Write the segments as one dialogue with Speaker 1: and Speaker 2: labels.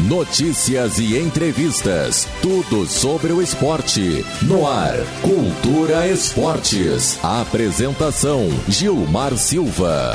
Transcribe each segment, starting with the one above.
Speaker 1: Notícias e entrevistas. Tudo sobre o esporte. No ar, Cultura Esportes. Apresentação: Gilmar Silva.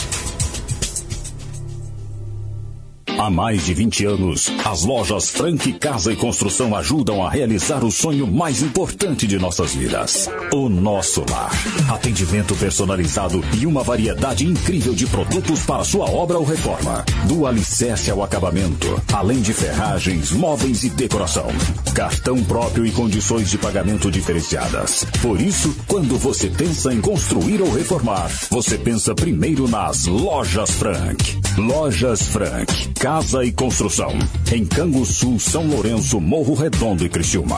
Speaker 1: Há mais de 20 anos, as lojas Frank Casa e Construção ajudam a realizar o sonho mais importante de nossas vidas: o nosso lar. Atendimento personalizado e uma variedade incrível de produtos para sua obra ou reforma. Do alicerce ao acabamento, além de ferragens, móveis e decoração. Cartão próprio e condições de pagamento diferenciadas. Por isso, quando você pensa em construir ou reformar, você pensa primeiro nas Lojas Frank. Lojas Frank Casa e Construção. Em Canguçu, São Lourenço, Morro Redondo e Criciúma.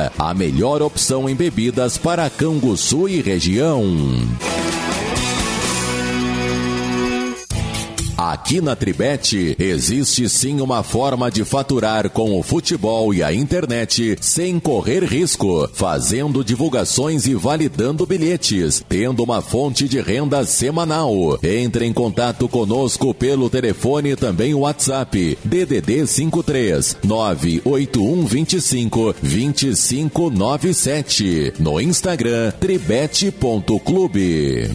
Speaker 1: a melhor opção em bebidas para Canguçu e região. Aqui na Tribete existe sim uma forma de faturar com o futebol e a internet sem correr risco, fazendo divulgações e validando bilhetes, tendo uma fonte de renda semanal. Entre em contato conosco pelo telefone também WhatsApp DDD 53 981 25 2597 no Instagram tribete.clube.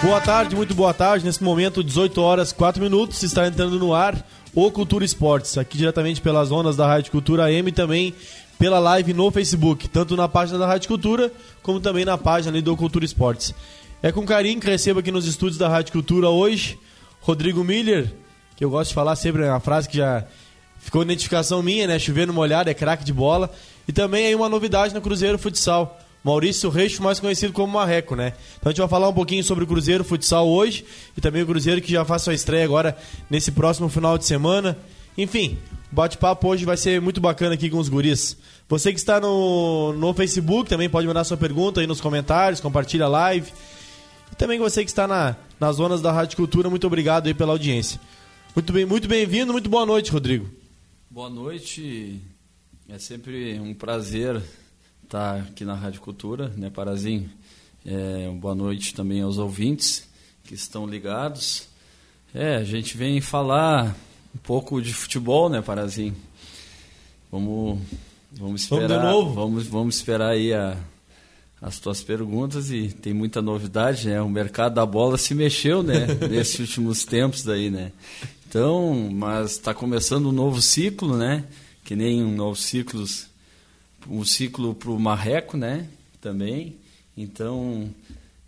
Speaker 2: Boa tarde, muito boa tarde. Nesse momento, 18 horas 4 minutos, está entrando no ar o Cultura Esportes, aqui diretamente pelas ondas da Rádio Cultura M e também pela live no Facebook, tanto na página da Rádio Cultura, como também na página do Cultura Esportes. É com carinho que recebo aqui nos estúdios da Rádio Cultura hoje Rodrigo Miller, que eu gosto de falar sempre, é uma frase que já ficou identificação minha, né? Chovendo molhado, é craque de bola. E também aí uma novidade no Cruzeiro Futsal. Maurício Reixo, mais conhecido como Marreco, né? Então a gente vai falar um pouquinho sobre o Cruzeiro Futsal hoje e também o Cruzeiro que já faz sua estreia agora nesse próximo final de semana. Enfim, o bate-papo hoje vai ser muito bacana aqui com os guris. Você que está no, no Facebook também pode mandar sua pergunta aí nos comentários, compartilha a live. E também você que está na, nas zonas da Rádio Cultura, muito obrigado aí pela audiência. Muito bem, muito bem-vindo, muito boa noite, Rodrigo.
Speaker 3: Boa noite. É sempre um prazer estar tá aqui na Rádio Cultura, né, Parazinho? É, boa noite também aos ouvintes que estão ligados. É, a gente vem falar um pouco de futebol, né, Parazinho? Vamos, vamos esperar.
Speaker 2: Vamos de novo?
Speaker 3: Vamos, vamos esperar aí a, as tuas perguntas e tem muita novidade, né? O mercado da bola se mexeu, né? nesses últimos tempos daí, né? Então, mas está começando um novo ciclo, né? Que nem um novo ciclo, um ciclo para o Marreco, né? Também. Então,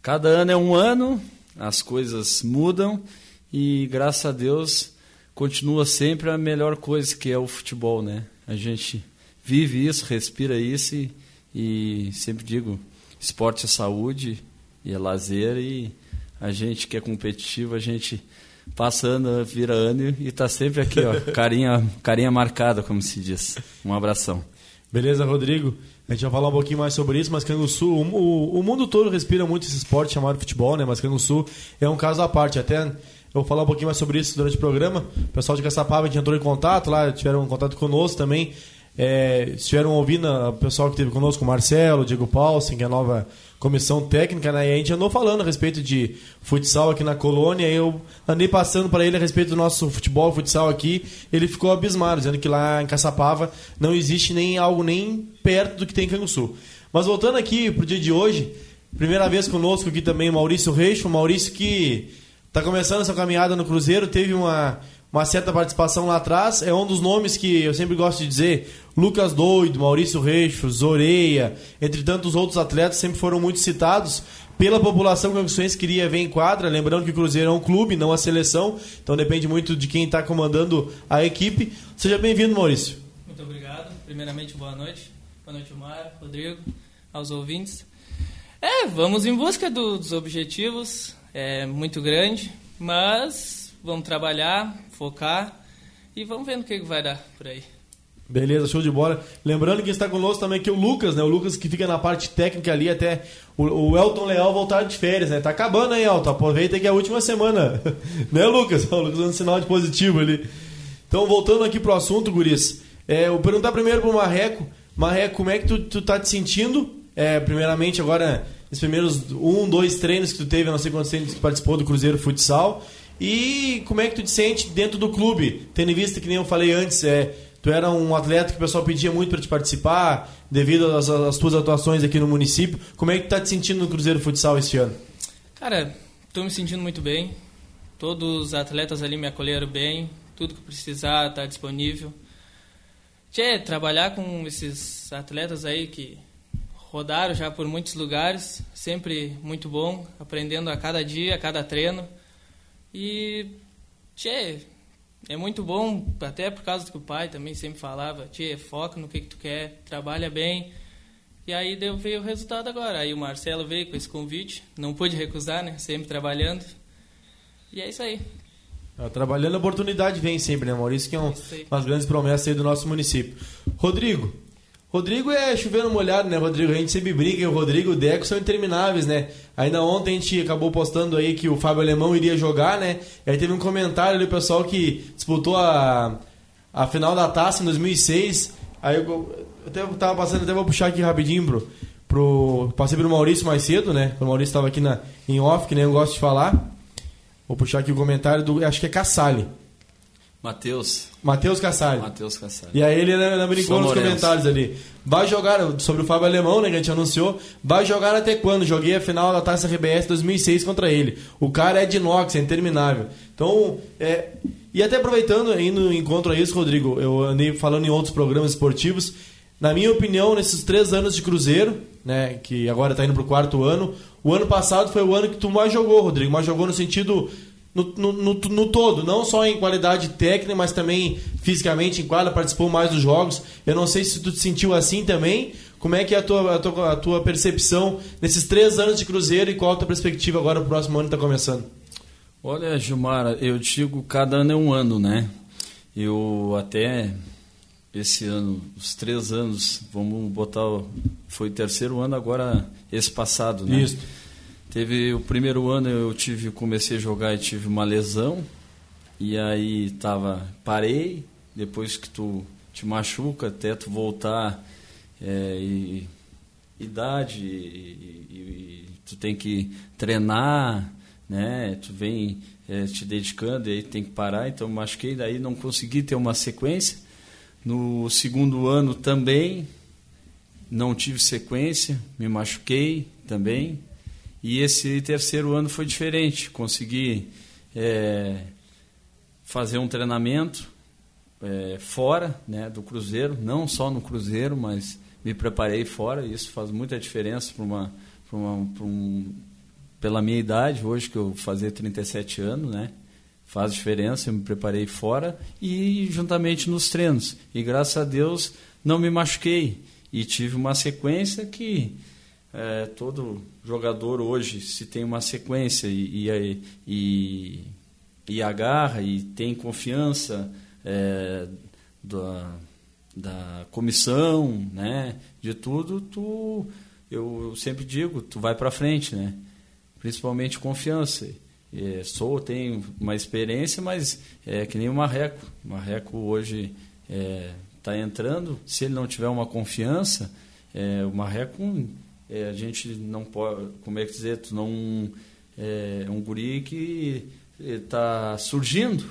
Speaker 3: cada ano é um ano, as coisas mudam e graças a Deus continua sempre a melhor coisa que é o futebol, né? A gente vive isso, respira isso e, e sempre digo, esporte é saúde e é lazer e a gente que é competitivo, a gente passa ano, vira ano e está sempre aqui, ó, carinha, carinha marcada, como se diz. Um abração.
Speaker 2: Beleza, Rodrigo? A gente vai falar um pouquinho mais sobre isso, mas Canguçu, o, o, o mundo todo respira muito esse esporte chamado futebol, né? Mas Canguçu é um caso à parte. Até eu vou falar um pouquinho mais sobre isso durante o programa. O pessoal de Caçapava gente entrou em contato lá, tiveram um contato conosco também. É, estiveram ouvindo o pessoal que teve conosco, o Marcelo, o Diego Paulsen, que é a nova comissão técnica, né? E a gente andou falando a respeito de futsal aqui na colônia. Eu andei passando para ele a respeito do nosso futebol, futsal aqui. Ele ficou abismado, dizendo que lá em Caçapava não existe nem algo nem perto do que tem em Canguçu. Mas voltando aqui pro dia de hoje, primeira vez conosco aqui também o Maurício Reis, o Maurício que está começando essa caminhada no Cruzeiro, teve uma uma certa participação lá atrás. É um dos nomes que eu sempre gosto de dizer. Lucas Doido, Maurício Reixo, Zoreia, entre tantos outros atletas, sempre foram muito citados pela população que o Canguçuense queria ver em quadra. Lembrando que o Cruzeiro é um clube, não a seleção. Então depende muito de quem está comandando a equipe. Seja bem-vindo, Maurício.
Speaker 4: Muito obrigado. Primeiramente, boa noite. Boa noite, Omar, Rodrigo, aos ouvintes. É, vamos em busca do, dos objetivos. É muito grande, mas vamos trabalhar, focar e vamos vendo o que vai dar por aí.
Speaker 2: Beleza, show de bola. Lembrando que está conosco também aqui o Lucas, né? O Lucas que fica na parte técnica ali até o, Elton Leal voltar de férias, né? Tá acabando aí, Elton. Aproveita que é a última semana. né, Lucas? O Lucas dando sinal de positivo ali. Então, voltando aqui pro assunto, Guris. É, eu vou perguntar primeiro pro Marreco. Marreco, como é que tu, tu tá te sentindo? É, primeiramente, agora, nos primeiros um, dois treinos que tu teve, não sei quantos treinos que tu participou do Cruzeiro Futsal. E como é que tu te sente dentro do clube? Tendo em vista que nem eu falei antes, é, tu era um atleta que o pessoal pedia muito para te participar, devido às, às, tuas atuações aqui no município. Como é que tu tá te sentindo no Cruzeiro Futsal este ano?
Speaker 4: Cara, estou me sentindo muito bem. Todos os atletas ali me acolheram bem. Tudo que precisar está disponível. Tchê, trabalhar com esses atletas aí que rodaram já por muitos lugares, sempre muito bom, aprendendo a cada dia, a cada treino. E, tchê, é muito bom, até por causa do que o pai também sempre falava, tchê, foca no que, que tu quer, trabalha bem. E aí deu, veio o resultado agora. Aí o Marcelo veio com esse convite, não pude recusar, né? Sempre trabalhando. E é isso aí.
Speaker 2: Ah, trabalhando, a oportunidade vem sempre, né, Maurício? Que é um, umas grandes promessas aí do nosso município. Rodrigo, Rodrigo é chovendo molhado, né, Rodrigo? A gente sempre briga o Rodrigo e o Deco são intermináveis, né? Ainda ontem a gente acabou postando aí que o Fábio Alemão iria jogar, né? E aí teve um comentário ali, o pessoal que disputou a, a final da taça em 2006. Aí eu, eu até tava passando, até vou puxar aqui rapidinho pro, pro. Passei pelo Maurício mais cedo, né? O Maurício estava aqui na, em off, que nem eu gosto de falar. Vou puxar aqui o comentário do. Acho que é Cassali.
Speaker 3: Matheus.
Speaker 2: Matheus Cassari.
Speaker 3: Matheus Cassari.
Speaker 2: E aí ele né, brincou nos comentários ali. Vai jogar, sobre o Fábio Alemão, né, que a gente anunciou, vai jogar até quando? Joguei a final da Taça RBS 2006 contra ele. O cara é de inox, é interminável. Então, é... E até aproveitando, indo encontro a isso, Rodrigo, eu andei falando em outros programas esportivos. Na minha opinião, nesses três anos de Cruzeiro, né, que agora está indo para o quarto ano, o ano passado foi o ano que tu mais jogou, Rodrigo. Mais jogou no sentido no, no, no, no, todo, não só em qualidade técnica, mas também fisicamente em quadra, participou mais dos jogos. Eu não sei se tu te sentiu assim também. Como é que é a tua, a tua, a tua percepção nesses três anos de Cruzeiro e qual a tua perspectiva agora para o próximo ano que está começando?
Speaker 3: Olha, Gilmar, eu digo cada ano é um ano, né? Eu até esse ano, os três anos, vamos botar, foi o terceiro ano agora, esse passado, né?
Speaker 2: Isso.
Speaker 3: Teve o primeiro ano eu tive comecei a jogar e tive uma lesão. E aí tava parei. Depois que tu te machuca até tu voltar é, e, idade e, e, e, tu tem que treinar né? Tu vem é, te dedicando e aí tem que parar. Então machuquei daí não consegui ter uma sequência. No segundo ano também não tive sequência me machuquei também e esse terceiro ano foi diferente. Consegui é, fazer um treinamento é, fora né, do Cruzeiro, não só no Cruzeiro, mas me preparei fora. Isso faz muita diferença para uma, pra uma pra um, pela minha idade, hoje que eu fazer 37 anos, né? Faz diferença, eu me preparei fora e juntamente nos treinos. E graças a Deus não me machuquei. E tive uma sequência que é, todo jogador hoje, se tem uma sequência e, e, e, e agarra e tem confiança é, da, da comissão, né, de tudo, tu, eu sempre digo, tu vai para frente, né? Principalmente confiança. É, sou, tenho uma experiência, mas é que nem o Marreco. O Marreco hoje está é, entrando, se ele não tiver uma confiança, é, o Marreco, é, a gente não pode, como é que dizer, tu não, é um guri que está surgindo,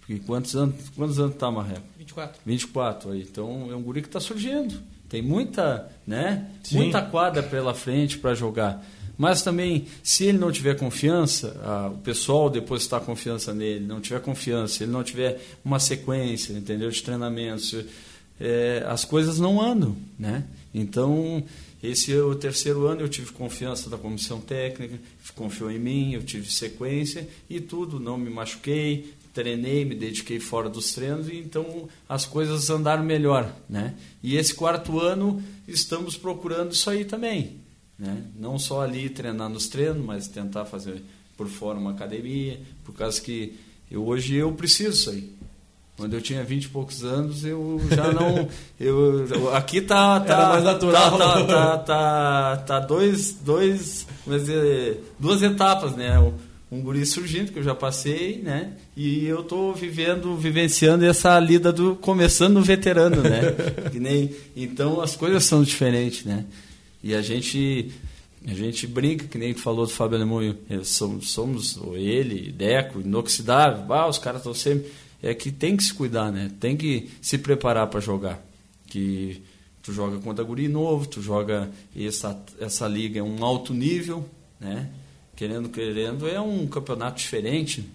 Speaker 3: porque quantos anos, quantos anos tá, Marreco?
Speaker 4: 24.
Speaker 3: 24, aí. Então é um guri que está surgindo. Tem muita, né? Sim. Muita quadra pela frente para jogar. Mas também, se ele não tiver confiança, ah, o pessoal depositar confiança nele, não tiver confiança, ele não tiver uma sequência, entendeu, de treinamentos, é, as coisas não andam, né? Então, esse é o terceiro ano eu tive confiança da comissão técnica, confiou em mim, eu tive sequência e tudo, não me machuquei, treinei, me dediquei fora dos treinos e então as coisas andaram melhor, né? E esse quarto ano estamos procurando isso aí também, né? Não só ali treinar nos treinos, mas tentar fazer por fora uma academia, por causa que eu, hoje eu preciso isso aí. Quando eu tinha vinte e poucos anos, eu já não. Eu, aqui tá. tá
Speaker 2: Era mais natural.
Speaker 3: Tá, tá, tá, tá, tá dois, dois, dizer, duas etapas, né? um guri surgindo que eu já passei, né? E eu tô vivendo, vivenciando essa lida do começando no veterano, né? que nem então as coisas são diferentes, né? E a gente a gente brinca, que nem tu falou do Fábio Alemão, somos, somos ele, Deco, inoxidável, ah, os caras estão sempre é que tem que se cuidar, né? Tem que se preparar para jogar. Que tu joga contra guri novo, tu joga essa essa liga é um alto nível, né? querendo, querendo, é um campeonato diferente.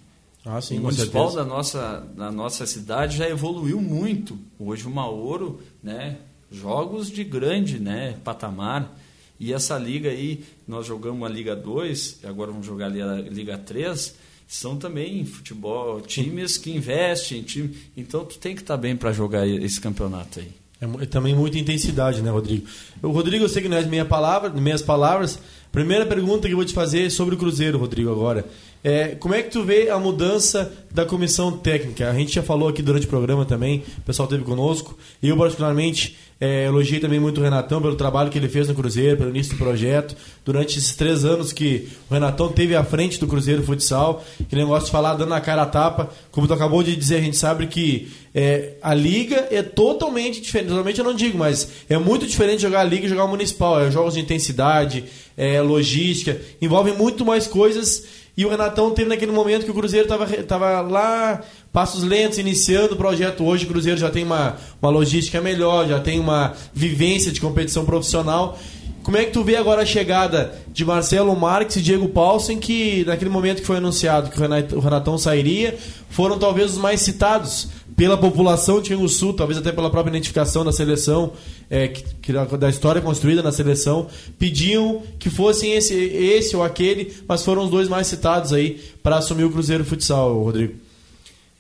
Speaker 2: Ah, sim,
Speaker 3: o municipal da nossa, da nossa cidade já evoluiu muito. Hoje o Mauro, né, jogos de grande né, patamar. E essa liga aí, nós jogamos a Liga 2, agora vamos jogar a Liga 3, são também futebol, times que investem, time, então tu tem que estar tá bem para jogar esse campeonato aí.
Speaker 2: É, é também muita intensidade, né, Rodrigo? O Rodrigo, eu sei que não é meia palavra, meias palavras, Primeira pergunta que eu vou te fazer é sobre o Cruzeiro, Rodrigo, agora. É, como é que tu vê a mudança da comissão técnica? A gente já falou aqui durante o programa também, o pessoal esteve conosco. Eu, particularmente, é, elogiei também muito o Renatão pelo trabalho que ele fez no Cruzeiro, pelo início do projeto. Durante esses três anos que o Renatão teve à frente do Cruzeiro Futsal, que negócio de falar dando a cara a tapa. Como tu acabou de dizer, a gente sabe que é, a liga é totalmente diferente. Totalmente eu não digo, mas é muito diferente jogar a liga e jogar o municipal. É jogos de intensidade, é, logística, envolve muito mais coisas. E o Renatão teve naquele momento que o Cruzeiro estava lá, passos lentos, iniciando o projeto. Hoje o Cruzeiro já tem uma, uma logística melhor, já tem uma vivência de competição profissional. Como é que tu vê agora a chegada de Marcelo Marques e Diego Paulsen, que naquele momento que foi anunciado que o Renatão sairia, foram talvez os mais citados pela população de Rio Sul, talvez até pela própria identificação da seleção, é, que, que, da história construída na seleção, pediam que fossem esse, esse ou aquele, mas foram os dois mais citados aí para assumir o Cruzeiro Futsal, Rodrigo.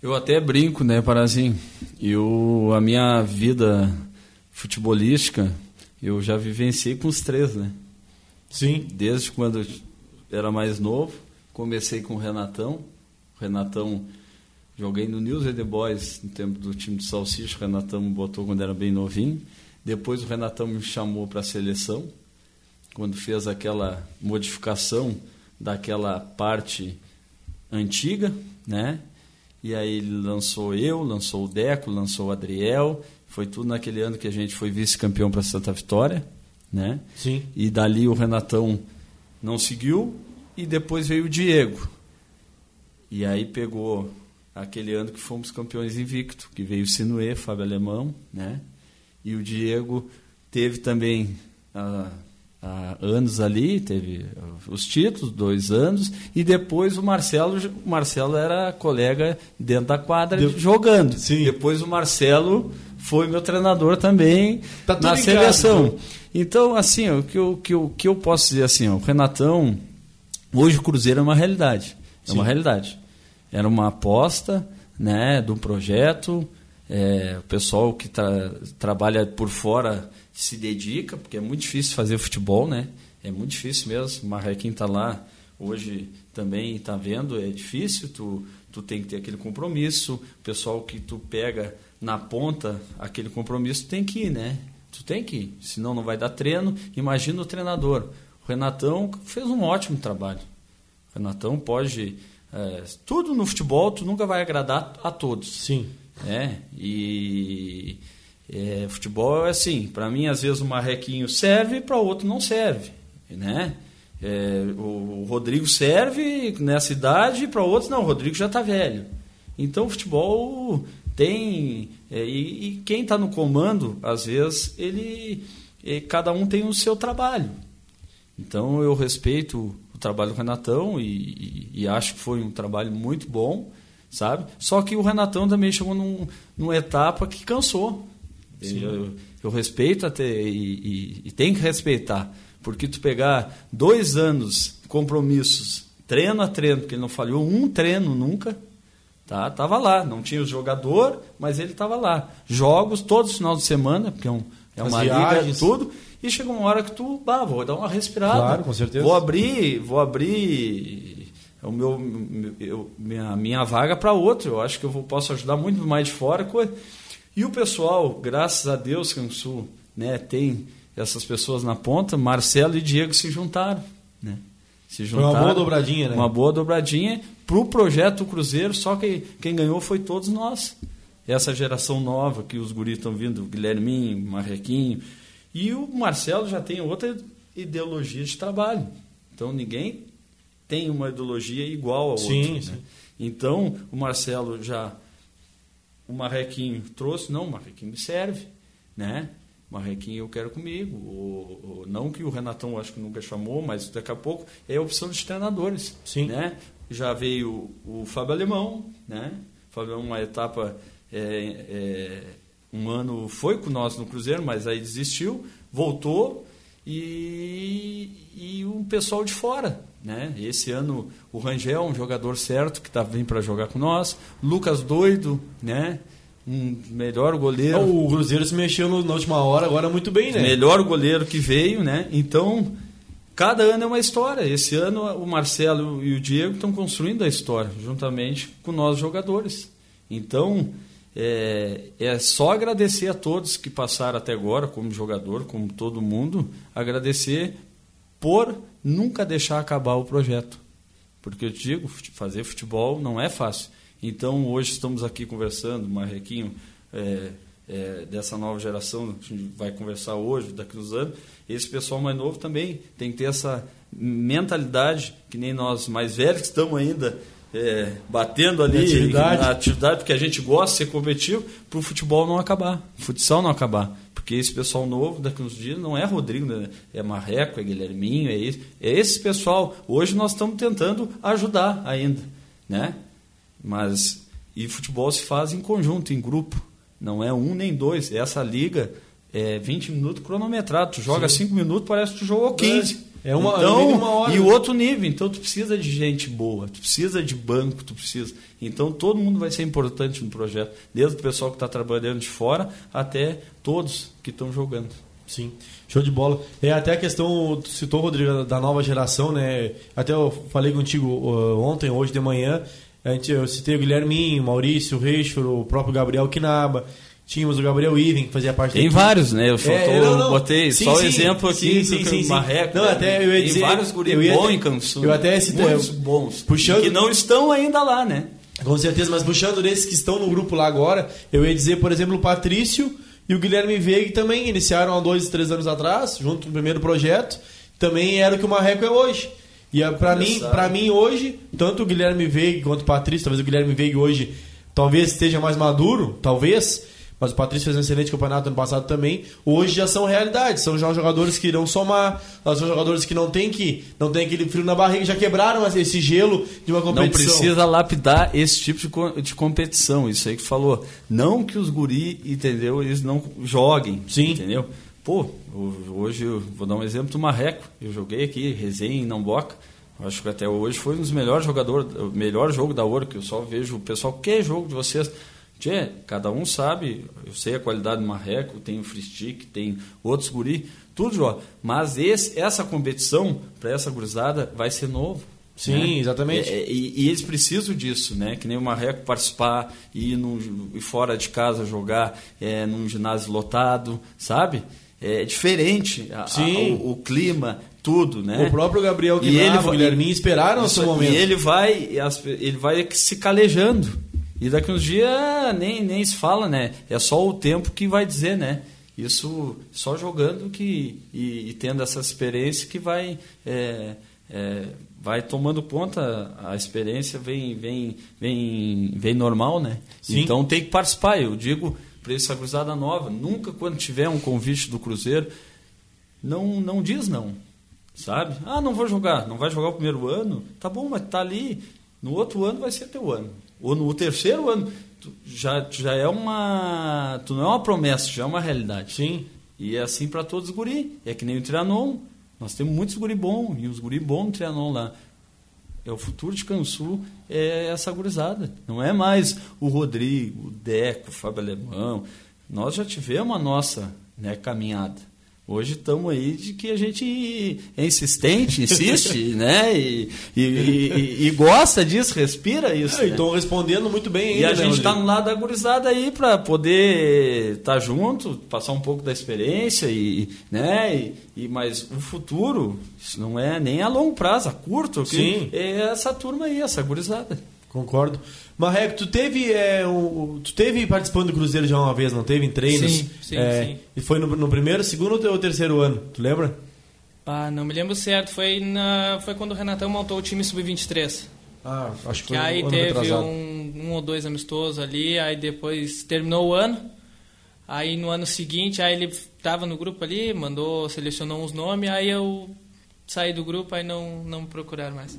Speaker 3: Eu até brinco, né, Parazinho? Eu, a minha vida futebolística, eu já vivenciei com os três, né?
Speaker 2: Sim.
Speaker 3: Desde quando eu era mais novo, comecei com o Renatão. O Renatão Joguei no News and the Boys, no tempo do time de Salsicha, o Renatão me botou quando era bem novinho. Depois o Renatão me chamou para a seleção, quando fez aquela modificação daquela parte antiga, né? E aí ele lançou eu, lançou o Deco, lançou o Adriel. Foi tudo naquele ano que a gente foi vice-campeão para Santa Vitória, né?
Speaker 2: Sim.
Speaker 3: E dali o Renatão não seguiu e depois veio o Diego. E aí pegou aquele ano que fomos campeões invicto, que veio o Sinuê, Fábio Alemão, né? E o Diego teve também a, anos ali, teve os títulos, dois anos, e depois o Marcelo, o Marcelo era colega dentro da quadra de, jogando.
Speaker 2: Sim.
Speaker 3: Depois o Marcelo foi meu treinador também
Speaker 2: Tá
Speaker 3: na seleção.
Speaker 2: casa,
Speaker 3: então, assim, o que eu, que, eu, que eu posso dizer assim, ó, o Renatão, hoje o Cruzeiro é uma realidade. É uma
Speaker 2: Sim.
Speaker 3: realidade. Era uma aposta né, de um projeto. é, o pessoal que tra- trabalha por fora se dedica, porque é muito difícil fazer futebol, né? É muito difícil mesmo. O Marrequim está lá hoje também está vendo, é difícil, tu, tu tem que ter aquele compromisso. O pessoal que tu pega na ponta aquele compromisso tem que ir, né? Tu tem que ir, senão não vai dar treino. Imagina o treinador. O Renatão fez um ótimo trabalho. O Renatão pode. é, tudo no futebol, tu nunca vai agradar a todos.
Speaker 2: Sim.
Speaker 3: É, e é, futebol é assim, para mim às vezes o marrequinho serve, para outro não serve, né? É, o, o Rodrigo serve nessa idade, para outros não, o Rodrigo já está velho. Então o futebol tem é, e, e quem está no comando, às vezes ele é, cada um tem o seu trabalho. Então eu respeito o trabalho do Renatão e, e- e acho que foi um trabalho muito bom, sabe? Só que o Renatão também chegou num, numa etapa que cansou. Eu, eu respeito até e, e, e tem que respeitar, porque tu pegar dois anos compromissos, treino a treino, porque ele não falhou um treino nunca, tá? Tava lá, não tinha o jogador, mas ele estava lá. Jogos todos os finais de semana, porque é, um, é uma liga,
Speaker 2: viagens.
Speaker 3: tudo. E chega uma hora que tu, bah, vou dar uma respirada.
Speaker 2: Claro, com certeza.
Speaker 3: Vou abrir, vou abrir o meu, eu- minha, minha vaga para outro. Eu acho que eu vou, posso ajudar muito mais de fora. coisa. E o pessoal, graças a Deus, Cansul, né, tem essas pessoas na ponta. Marcelo e Diego se juntaram, né? Se
Speaker 2: Foi uma boa dobradinha, né?
Speaker 3: Uma boa dobradinha pro projeto Cruzeiro. Só que quem ganhou foi todos nós. Essa geração nova que os guris estão vindo, o Guilherminho, Marrequinho. E o Marcelo já tem outra ideologia de trabalho. Então ninguém tem uma ideologia igual ao
Speaker 2: Sim,
Speaker 3: outro.
Speaker 2: sim.
Speaker 3: né? Então o Marcelo já. O Marrequinho trouxe, não, o Marrequinho me serve. Né? O Marrequinho eu quero comigo. O, o- não que o Renatão acho que nunca chamou, mas daqui a pouco é a opção dos treinadores.
Speaker 2: Sim.
Speaker 3: Né? Já veio o, o Fábio Alemão, né? O Fábio Alemão, uma etapa. é, é, um ano foi com nós no Cruzeiro, mas aí desistiu, voltou e, e um pessoal de fora. Né? Esse ano o Rangel, um jogador certo que tá vindo para jogar com nós, Lucas Doido, né? um melhor goleiro.
Speaker 2: O Cruzeiro se mexeu no- na última hora, agora muito bem, né?
Speaker 3: Melhor goleiro que veio, né? Então, cada ano é uma história. Esse ano o Marcelo e o Diego estão construindo a história, juntamente com nós jogadores. Então, é, é só agradecer a todos que passaram até agora, como jogador, como todo mundo, agradecer por nunca deixar acabar o projeto. Porque eu te digo, fazer futebol não é fácil. Então, hoje estamos aqui conversando, Marrequinho, é, é, dessa nova geração, a gente vai conversar hoje, daqui uns anos. Esse pessoal mais novo também tem que ter essa mentalidade, que nem nós mais velhos que estamos ainda é, batendo ali
Speaker 2: Na atividade.
Speaker 3: na atividade, porque a gente gosta de ser competitivo, para o futebol não acabar, o futsal não acabar. Porque esse pessoal novo, daqui uns dias, não é Rodrigo, né? é Marreco, é Guilherminho, é esse, é esse pessoal. Hoje nós estamos tentando ajudar ainda, né? Mas, e futebol se faz em conjunto, em grupo. Não é um nem dois. Essa liga é 20 minutos cronometrado. Tu joga 5 minutos, parece que tu jogou 15.
Speaker 2: É uma-
Speaker 3: então,
Speaker 2: uma hora.
Speaker 3: E o outro nível. Então, tu precisa de gente boa. Tu precisa de banco, tu precisa. Então, todo mundo vai ser importante no projeto. Desde o pessoal que está trabalhando de fora até todos que estão jogando.
Speaker 2: Sim, show de bola. É até a questão, tu citou, Rodrigo, da nova geração, né? Até eu falei contigo ontem, hoje de manhã, a gente, eu citei o Guilherminho, o Maurício, o Reichor, o próprio Gabriel Kinaba. Tínhamos o Gabriel Iven, que fazia parte da
Speaker 3: Tem
Speaker 2: equipe.
Speaker 3: vários, né? Eu só
Speaker 2: É,
Speaker 3: tô-
Speaker 2: não, não.
Speaker 3: botei
Speaker 2: Sim,
Speaker 3: só o
Speaker 2: sim.
Speaker 3: exemplo aqui
Speaker 2: Sim, sim, sim.
Speaker 3: Marreco.
Speaker 2: Não,
Speaker 3: né?
Speaker 2: até eu ia
Speaker 3: Tem
Speaker 2: dizer-
Speaker 3: vários
Speaker 2: eu
Speaker 3: guri
Speaker 2: ia
Speaker 3: bons em Cansu.
Speaker 2: eu até citei-
Speaker 3: Muitos bons.
Speaker 2: Puxando-
Speaker 3: que não estão ainda lá, né?
Speaker 2: Com certeza, mas puxando desses que estão no grupo lá agora, eu ia dizer, por exemplo, o Patrício e o Guilherme Veiga também iniciaram há dois, três anos atrás, junto com o primeiro projeto, também era o que o Marreco é hoje. E ah, pra mim, pra mim hoje, tanto o Guilherme Veiga quanto o Patrício, talvez o Guilherme Veiga hoje talvez esteja mais maduro, talvez, mas o Patrício fez um excelente campeonato ano passado também. Hoje já são realidades, são já jogadores que irão somar, são jogadores que não tem que não tem aquele frio na barriga, já quebraram esse gelo de uma competição.
Speaker 3: Não precisa lapidar esse tipo de, de competição, isso aí que falou. Não que os guri, entendeu, eles não joguem,
Speaker 2: Sim.
Speaker 3: entendeu? Pô, hoje vou dar um exemplo do Marreco. Eu joguei aqui, resenha em Namboca. Acho que até hoje foi um dos melhores jogadores, o melhor jogo da Ouro, que eu só vejo o pessoal, que jogo de vocês? Tchê, cada um sabe, eu sei a qualidade do Marreco, tem o free stick, tem outros guri, tudo joga. Mas esse, essa competição, para essa gurizada, vai ser novo.
Speaker 2: Sim, né? exatamente.
Speaker 3: É, e, e, eles precisam disso, né? Que nem o Marreco participar e ir, fora de casa jogar é, num ginásio lotado, sabe? É diferente a, a, o, o, clima, tudo, né?
Speaker 2: O próprio Gabriel Guilherme, o Guilherme esperaram o seu momento.
Speaker 3: E ele vai, ele vai se calejando. E daqui uns dias nem, nem se fala, né? É só o tempo que vai dizer, né? Isso só jogando que e, e tendo essa experiência que vai é, é, vai tomando conta a experiência vem vem vem vem normal, né? Sim. Então tem que participar. Eu digo para essa cruzada nova, nunca quando tiver um convite do Cruzeiro, não não diz não, sabe? Ah, não vou jogar, não vai jogar o primeiro ano, tá bom, mas tá ali. No outro ano vai ser teu ano ou no terceiro ano, já, já é uma. Tu não é uma promessa, já é uma realidade.
Speaker 2: Sim.
Speaker 3: E é assim para todos os guri. É que nem o Trianon. Nós temos muitos guri bons, e os guri bons no Trianon lá. É o futuro de Cansul, é essa gurizada. Não é mais o Rodrigo, o Deco, o Fábio Alemão. Nós já tivemos a nossa né, caminhada. Hoje estamos aí de que a gente é insistente, insiste, né? E, e, e, e, gosta disso, respira isso.
Speaker 2: Estão
Speaker 3: né?
Speaker 2: respondendo muito bem ainda,
Speaker 3: E a
Speaker 2: né,
Speaker 3: gente está no lado da gurizada aí para poder estar tá junto, passar um pouco da experiência e, né? E, mas o futuro, isso não é nem a longo prazo, a curto,
Speaker 2: Sim.
Speaker 3: é essa turma aí, essa gurizada.
Speaker 2: Concordo. Marreco, tu teve, é, um, tu teve participando do Cruzeiro já uma vez, não teve? Em treinos?
Speaker 4: Sim, sim,
Speaker 2: é,
Speaker 4: sim.
Speaker 2: E foi no, no, primeiro, segundo ou terceiro ano? Tu lembra?
Speaker 4: Ah, não me lembro certo. Foi, na, foi quando o Renatão montou o time
Speaker 2: sub-23. Ah, acho que foi
Speaker 4: que aí teve um, um, ou dois amistosos ali, aí depois terminou o ano. Aí no ano seguinte, aí ele estava no grupo ali, mandou, selecionou uns nomes, aí eu saí do grupo, aí não, não me procuraram mais.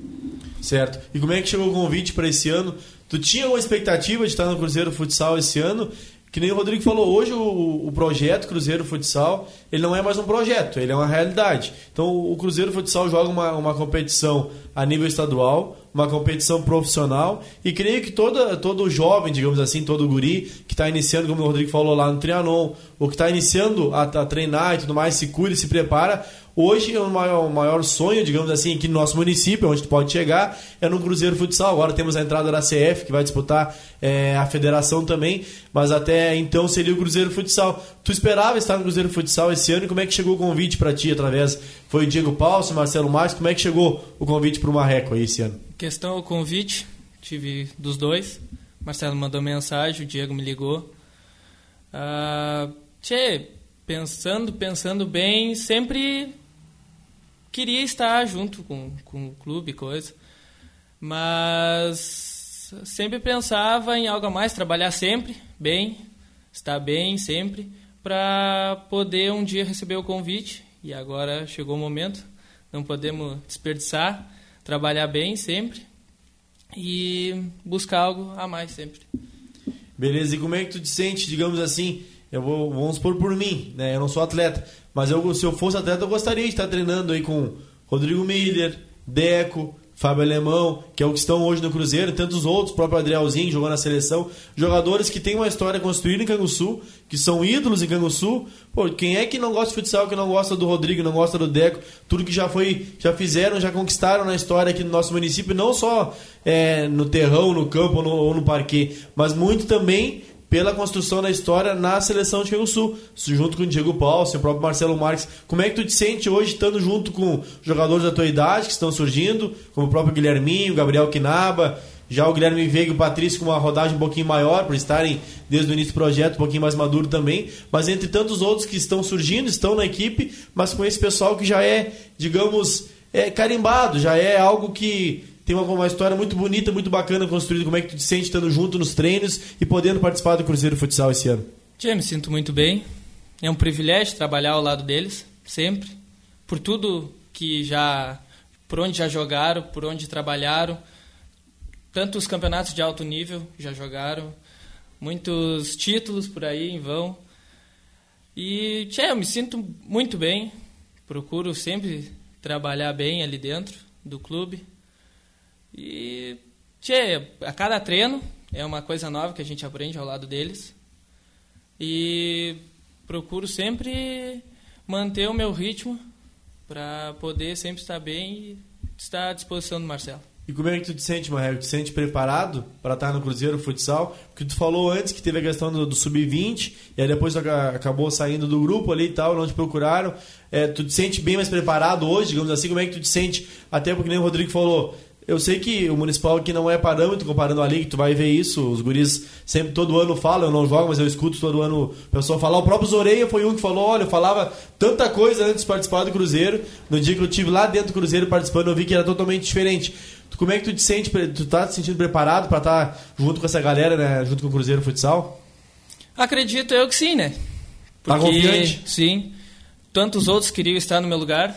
Speaker 2: Certo. E como é que chegou o convite para esse ano? Tu tinha uma expectativa de estar no Cruzeiro Futsal esse ano? Que nem o Rodrigo falou, hoje o, o, projeto Cruzeiro Futsal, ele não é mais um projeto, ele é uma realidade. Então o Cruzeiro Futsal joga uma, uma competição a nível estadual, uma competição profissional, e creio que toda, todo jovem, digamos assim, todo guri que está iniciando, como o Rodrigo falou lá no Trianon, ou que está iniciando a, a, treinar e tudo mais, se cuida, se prepara, Hoje, o maior, o maior sonho, digamos assim, aqui no nosso município, onde tu pode chegar, é no Cruzeiro Futsal. Agora temos a entrada da CF, que vai disputar é, a federação também, mas até então seria o Cruzeiro Futsal. Tu esperava estar no Cruzeiro Futsal esse ano e como é que chegou o convite para ti através? Foi o Diego Paulo, Marcelo Marques, como é que chegou o convite para o Marreco aí esse ano?
Speaker 4: Questão o convite, tive dos dois. Marcelo mandou mensagem, o Diego me ligou. Uh, tchê, pensando, pensando bem, sempre queria estar junto com, com o clube, coisa. Mas sempre pensava em algo a mais, trabalhar sempre bem, estar bem sempre, para poder um dia receber o convite. E agora chegou o momento, não podemos desperdiçar, trabalhar bem sempre e buscar algo a mais sempre.
Speaker 2: Beleza, e como é que tu te sente, digamos assim, eu vou, vamos supor por mim, né? Eu não sou atleta, mas eu, se eu fosse atleta, eu gostaria de estar treinando aí com Rodrigo Miller, Deco, Fábio Alemão, que é o que estão hoje no Cruzeiro, e tantos outros, o próprio Adrielzinho jogou na seleção. Jogadores que têm uma história construída em Canguçu, que são ídolos em Canguçu. Pô, quem é que não gosta de futsal, que não gosta do Rodrigo, não gosta do Deco? Tudo que já foi, já fizeram, já conquistaram na história aqui no nosso município, não só é, no terrão, no campo no, ou no parquê, mas muito também pela construção da história na seleção de Rio Sul, junto com o Diego Paulo, o próprio Marcelo Marques. Como é que tu te sente hoje estando junto com jogadores da tua idade que estão surgindo, como o próprio Guilherminho, Gabriel Quinaba, já o Guilherme Veiga e o Patrício com uma rodagem um pouquinho maior, por estarem desde o início do projeto, um pouquinho mais maduro também, mas entre tantos outros que estão surgindo, estão na equipe, mas com esse pessoal que já é, digamos, é carimbado, já é algo que tem uma, uma história muito bonita, muito bacana construída. Como é que tu te sente estando junto nos treinos e podendo participar do Cruzeiro Futsal esse ano?
Speaker 4: Tia, me sinto muito bem. É um privilégio trabalhar ao lado deles, sempre. Por tudo que já. por onde já jogaram, por onde trabalharam. Tanto os campeonatos de alto nível já jogaram. Muitos títulos por aí em vão. E, tchê, eu me sinto muito bem. Procuro sempre trabalhar bem ali dentro do clube. E, tchê, a cada treino é uma coisa nova que a gente aprende ao lado deles. E procuro sempre manter o meu ritmo para poder sempre estar bem e estar à disposição do Marcelo.
Speaker 2: E como é que tu te sente, Marrego? Te sente preparado para estar no Cruzeiro Futsal? Porque tu falou antes que teve a questão do, do Sub-20 e aí depois tu acabou saindo do grupo ali e tal, não te procuraram. É, tu te sente bem mais preparado hoje, digamos assim? Como é que tu te sente? Até porque nem o Rodrigo falou, eu sei que o Municipal aqui não é parâmetro comparando a Liga, tu vai ver isso, os guris sempre todo ano falam, eu não jogo, mas eu escuto todo ano o pessoal falar. O próprio Zoreia foi um que falou, olha, eu falava tanta coisa antes de participar do Cruzeiro. No dia que eu tive lá dentro do Cruzeiro participando, eu vi que era totalmente diferente. Como é que tu te sente, tu tá te sentindo preparado para estar tá junto com essa galera, né, junto com o Cruzeiro Futsal?
Speaker 4: Acredito eu que sim, né?
Speaker 2: Tá Porque, tá confiante?
Speaker 4: Sim. Tantos outros queriam estar no meu lugar.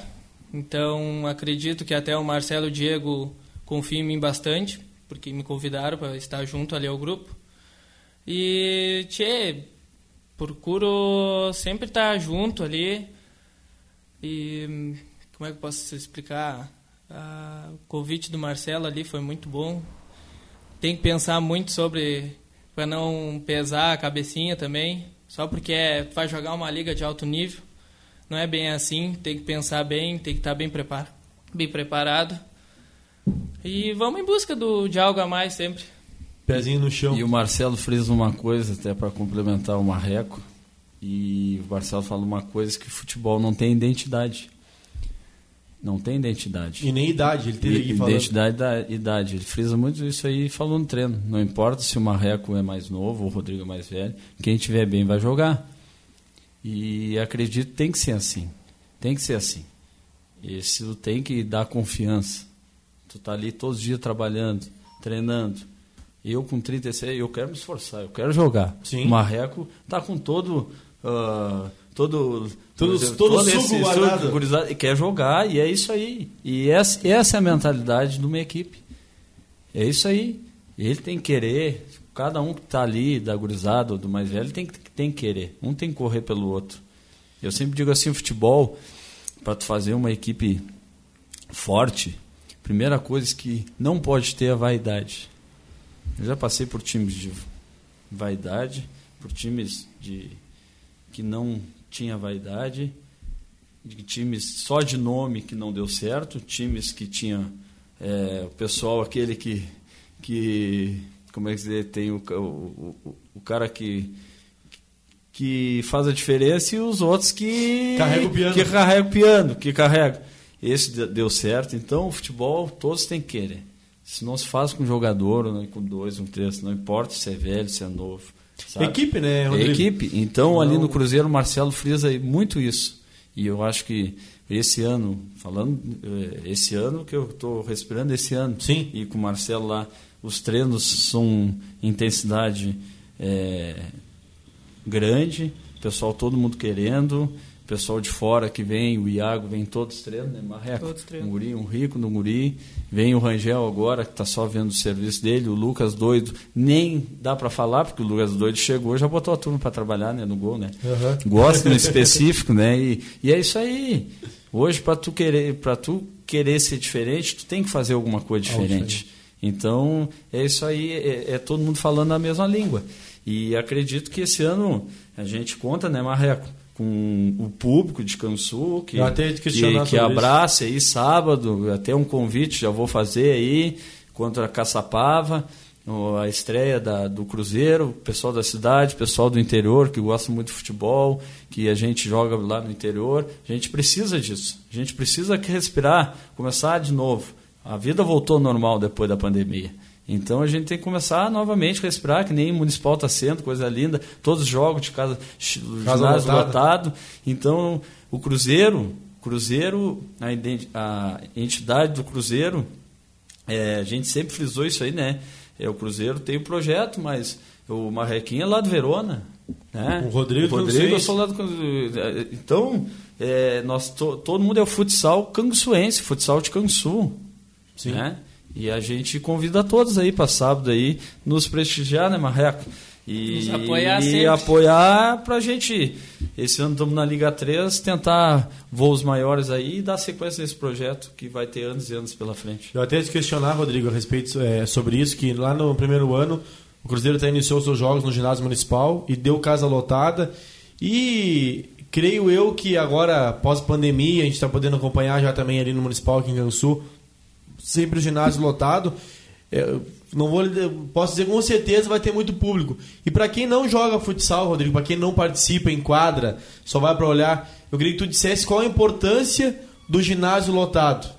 Speaker 4: Então, acredito que até o Marcelo e o Diego confio em mim bastante, porque me convidaram para estar junto ali ao grupo. E, tchê, procuro sempre estar junto ali. E, como é que eu posso explicar? Ah, o convite do Marcelo ali foi muito bom. Tem que pensar muito sobre, para não pesar a cabecinha também, só porque é, vai jogar uma liga de alto nível. Não é bem assim, tem que pensar bem, tem que estar bem, prepar bem preparado. E vamos em busca do, de algo a mais sempre.
Speaker 2: Pezinho no chão.
Speaker 3: E o Marcelo fez uma coisa, até para complementar o Marreco. E o Marcelo falou uma coisa que futebol não tem identidade. Não tem identidade.
Speaker 2: E nem idade, ele teve
Speaker 3: que falar. Identidade da idade. Ele frisa muito isso aí falou no treino. Não importa se o Marreco é mais novo ou o Rodrigo é mais velho. Quem tiver bem vai jogar. E acredito que tem que ser assim. Tem que ser assim. Isso tem que dar confiança. Tu tá ali todos os dias trabalhando, treinando. Eu com 36, eu quero me esforçar, eu quero jogar.
Speaker 2: Sim.
Speaker 3: O Marreco tá com todo uh, todo
Speaker 2: todo, exemplo, todo, todo suco
Speaker 3: guardado. e quer jogar e é isso aí. E essa, essa é a mentalidade de uma equipe. É isso aí. Ele tem que querer, cada um que está ali, da gurizada ou do mais velho, tem, tem que querer. Um tem que correr pelo outro. Eu sempre digo assim, o futebol, para tu fazer uma equipe forte, Primeira coisa que não pode ter é a vaidade. Eu já passei por times de vaidade, por times de que não tinha vaidade, de times só de nome que não deu certo, times que tinha é, o pessoal aquele que que como é que dizer, tem o, o, o, o cara que que faz a diferença e os outros que
Speaker 2: carrega o piano,
Speaker 3: que carrega o piano, que carrega esse deu certo. Então, o futebol, todos têm que querer. Se não se faz com um jogador, não, com dois, um três, não importa se é velho, se é novo. Sabe?
Speaker 2: Equipe, né,
Speaker 3: Rodrigo? É equipe. Então, não. ali no Cruzeiro, o Marcelo frisa muito isso. E eu acho que esse ano, falando, eh, esse ano que eu estou respirando, esse ano.
Speaker 2: Sim.
Speaker 3: E com o Marcelo lá, os treinos são intensidade é, grande, pessoal todo mundo querendo pessoal de fora que vem, o Iago vem todos treinando, né? Marreco,
Speaker 4: todos
Speaker 3: um guri, um rico no guri. Vem o Rangel agora, que está só vendo o serviço dele, o Lucas doido. Nem dá para falar, porque o Lucas doido chegou já botou a turma para trabalhar né, no gol, né?
Speaker 2: Uhum.
Speaker 3: Gosta no específico, né? E, e é isso aí. Hoje, para tu querer para tu querer ser diferente, tu tem que fazer alguma coisa diferente. Então, é isso aí, é, é todo mundo falando a mesma língua. E acredito que esse ano a gente conta, né, Marreco? Com o público de Cansu, que, que, que abrace aí sábado, até um convite já vou fazer aí contra a Caçapava, a estreia da, do Cruzeiro, pessoal da cidade, pessoal do interior que gosta muito de futebol, que a gente joga lá no interior. A gente precisa disso. A gente precisa respirar, começar de novo. A vida voltou ao normal depois da pandemia. Então a gente tem que começar novamente a respirar, que nem o municipal está sendo, coisa linda, todos os jogos de casa, casa lotado. Então o Cruzeiro, Cruzeiro, a, entidade do Cruzeiro, é, a gente sempre frisou isso aí, né? É, o Cruzeiro tem o um projeto, mas o Marrequinha é lá do Verona. Né?
Speaker 2: O Rodrigo,
Speaker 3: o Rodrigo é soldado Então, é, nós to, todo mundo é o futsal canguçuense, futsal de Canguçu. Sim. Né? E a gente convida todos aí para sábado aí nos prestigiar, né, Marreco? E,
Speaker 4: Nos apoiar
Speaker 3: e
Speaker 4: sempre.
Speaker 3: apoiar pra gente. Esse ano estamos na Liga 3, tentar voos maiores aí e dar sequência nesse projeto que vai ter anos e anos pela frente.
Speaker 2: Eu até te questionar, Rodrigo, a respeito é, sobre isso, que lá no primeiro ano o Cruzeiro até iniciou seus jogos no ginásio municipal e deu casa lotada. E creio eu que agora, pós-pandemia, a gente está podendo acompanhar já também ali no municipal, aqui em Gansu, sempre o ginásio lotado. É, não vou, posso dizer com certeza vai ter muito público. E para quem não joga futsal, Rodrigo, para quem não participa em quadra, só vai para olhar, eu queria que tu dissesse qual a importância do ginásio lotado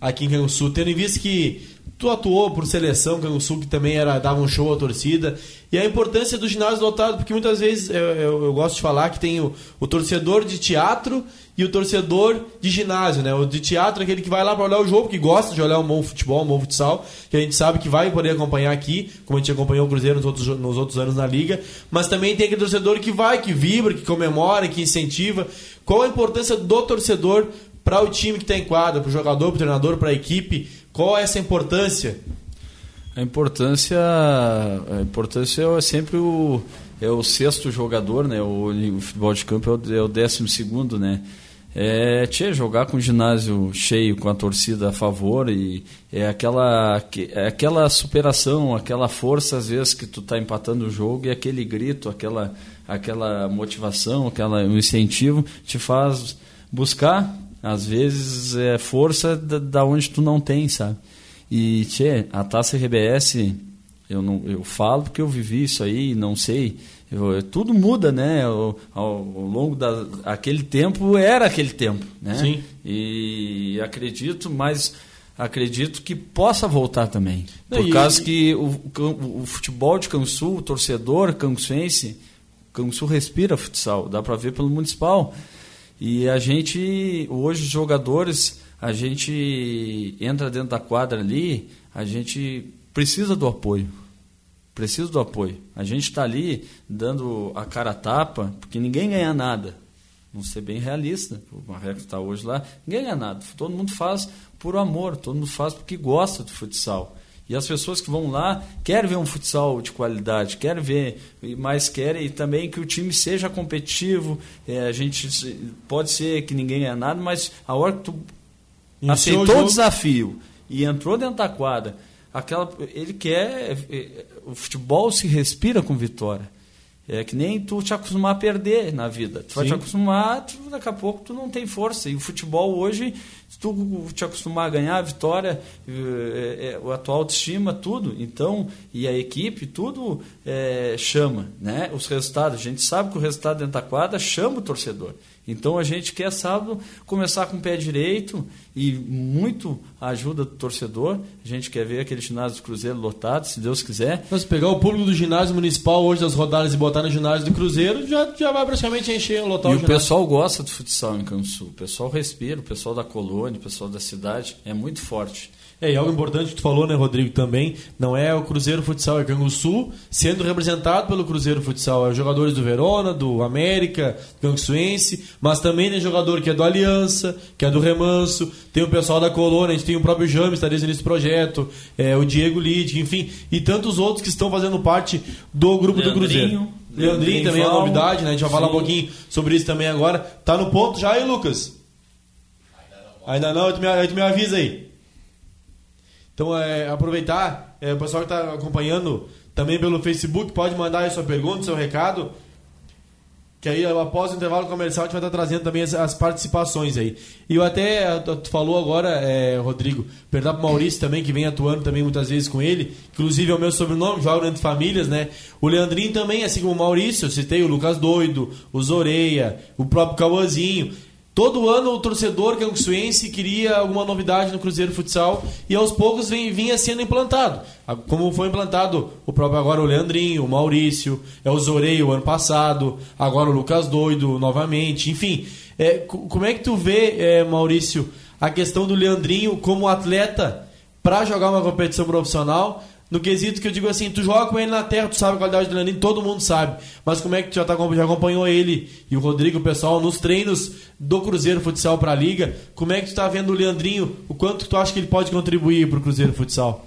Speaker 2: aqui em Sul, tendo em vista que tu atuou por seleção, Sul que também era dava um show à torcida, e a importância do ginásio lotado, porque muitas vezes eu, eu, eu gosto de falar que tem o, o torcedor de teatro e o torcedor de ginásio, né? O de teatro é aquele que vai lá para olhar o jogo, que gosta de olhar um bom futebol, um bom futsal, que a gente sabe que vai poder acompanhar aqui, como a gente acompanhou o Cruzeiro nos outros, nos outros anos na liga, mas também tem aquele torcedor que vai, que vibra, que comemora, que incentiva. Qual a importância do torcedor para o time que está em quadra, para o jogador, para o treinador, para a equipe? Qual é essa importância?
Speaker 3: A importância, a importância é sempre o, é o sexto jogador, né? O, o futebol de campo é o, é o décimo segundo, né? é tchê, jogar com o ginásio cheio, com a torcida a favor e é aquela, é aquela superação, aquela força às vezes que tu tá empatando o jogo e aquele grito, aquela, aquela motivação, aquela um incentivo te faz buscar às vezes é força da, da onde tu não tem, sabe? E tchê, a taça RBS eu não eu falo porque eu vivi isso aí, não sei eu, tudo muda, né? Ao, ao, longo da aquele tempo era aquele tempo, né?
Speaker 2: Sim.
Speaker 3: E acredito, mas acredito que possa voltar também, por e, causa que o, o, o, futebol de Cansul, o torcedor cansuense, Cansul respira futsal, dá para ver pelo municipal. E a gente hoje os jogadores, a gente entra dentro da quadra ali, a gente precisa do apoio preciso do apoio. A gente está ali dando a cara a tapa, porque ninguém ganha nada. Vamos ser bem realista. O Marreco está hoje lá, ninguém ganha nada. Todo mundo faz por amor, todo mundo faz porque gosta do futsal. E as pessoas que vão lá querem ver um futsal de qualidade, querem ver, mas querem também que o time seja competitivo. É, a gente pode ser que ninguém ganha nada, mas a hora que tu Iniciou aceitou o, o desafio e entrou dentro da quadra, aquela ele quer é, o futebol se respira com vitória. É que nem tu te acostumar a perder na vida. Tu vai te acostumar, tu, daqui a pouco tu não tem força. E o futebol hoje, se tu te acostumar a ganhar a vitória, é, é, a tua autoestima, tudo. Então, e a equipe, tudo é, chama. Né? Os resultados. A gente sabe que o resultado dentro da quadra chama o torcedor. Então a gente quer sábado começar com o pé direito e muito a ajuda do torcedor. A gente quer ver aquele ginásio do Cruzeiro lotado, se Deus quiser.
Speaker 2: Mas pegar o público do ginásio municipal hoje das rodadas e botar no ginásio do Cruzeiro, já, já vai praticamente encher, lotar
Speaker 3: e
Speaker 2: o
Speaker 3: E o pessoal gosta do futsal em Cansul. O pessoal respira, o pessoal da colônia, o pessoal da cidade. É muito forte.
Speaker 2: É, e algo importante que tu falou, né, Rodrigo, também, não é o Cruzeiro Futsal, é Canguçu sendo representado pelo Cruzeiro Futsal. É os jogadores do Verona, do América, do Canguçuense, mas também tem jogador que é do Aliança, que é do Remanso, tem o pessoal da Colônia, a gente tem o próprio James, está desde nesse projeto, é, o Diego Lid, enfim, e tantos outros que estão fazendo parte do grupo
Speaker 4: Leandrinho,
Speaker 2: do Cruzeiro. Leandrinho também é novidade, né? A gente vai falar um pouquinho sobre isso também agora. Tá no ponto já aí, Lucas? Ainda não, tu me, tu me avisa aí. Então, é, aproveitar, é, o pessoal que está acompanhando também pelo Facebook, pode mandar aí sua pergunta, seu recado. Que aí, após o intervalo comercial, a gente vai estar trazendo também as, as participações aí. E eu até, tu falou agora, é, Rodrigo, perguntar pro Maurício também, que vem atuando também muitas vezes com ele. Inclusive é o meu sobrenome, joga entre famílias, né? O Leandrinho também, assim como o Maurício, eu citei o Lucas Doido, o Zoreia, o próprio Cauãzinho. Todo ano o torcedor canguçuense queria alguma novidade no Cruzeiro Futsal e aos poucos vem, vinha sendo implantado. Como foi implantado o próprio agora o Leandrinho, o Maurício, é o ano passado, agora o Lucas Doido novamente, enfim. É, como é que tu vê, é, Maurício, a questão do Leandrinho como atleta para jogar uma competição profissional no quesito que eu digo assim, tu joga com ele na terra, tu sabe a qualidade do Leandrinho, todo mundo sabe. Mas como é que tu já, tá, já acompanhou ele e o Rodrigo, o pessoal, nos treinos do Cruzeiro Futsal para a Liga? Como é que tu tá vendo o Leandrinho? O quanto tu acha que ele pode contribuir para o Cruzeiro Futsal?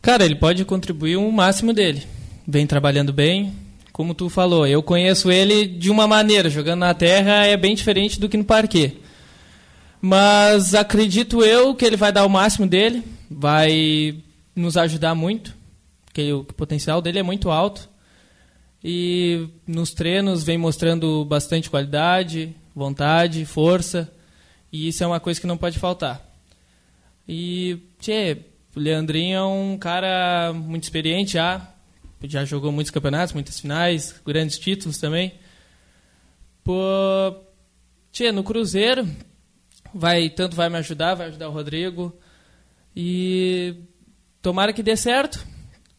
Speaker 4: Cara, ele pode contribuir o máximo dele. Vem trabalhando bem, como tu falou. Eu conheço ele de uma maneira, jogando na terra é bem diferente do que no parquet. Mas acredito eu que ele vai dar o máximo dele, vai nos ajudar muito, porque o potencial dele é muito alto. E nos treinos vem mostrando bastante qualidade, vontade, força, e isso é uma coisa que não pode faltar. E, tchê, o Leandrinho é um cara muito experiente já, já jogou muitos campeonatos, muitas finais, grandes títulos também. Pô, tchê, no Cruzeiro, vai tanto vai me ajudar, vai ajudar o Rodrigo. E Tomara que dê certo,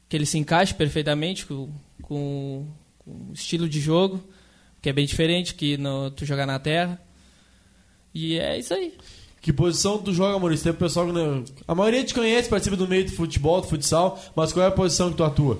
Speaker 4: que ele se encaixe perfeitamente com, com, com o estilo de jogo, que é bem diferente que no, tu jogar na terra. E é isso aí.
Speaker 2: Que posição tu joga, Maurício? Tem pessoal que. A maioria te conhece, participa do meio do futebol, do futsal, mas qual é a posição que tu atua?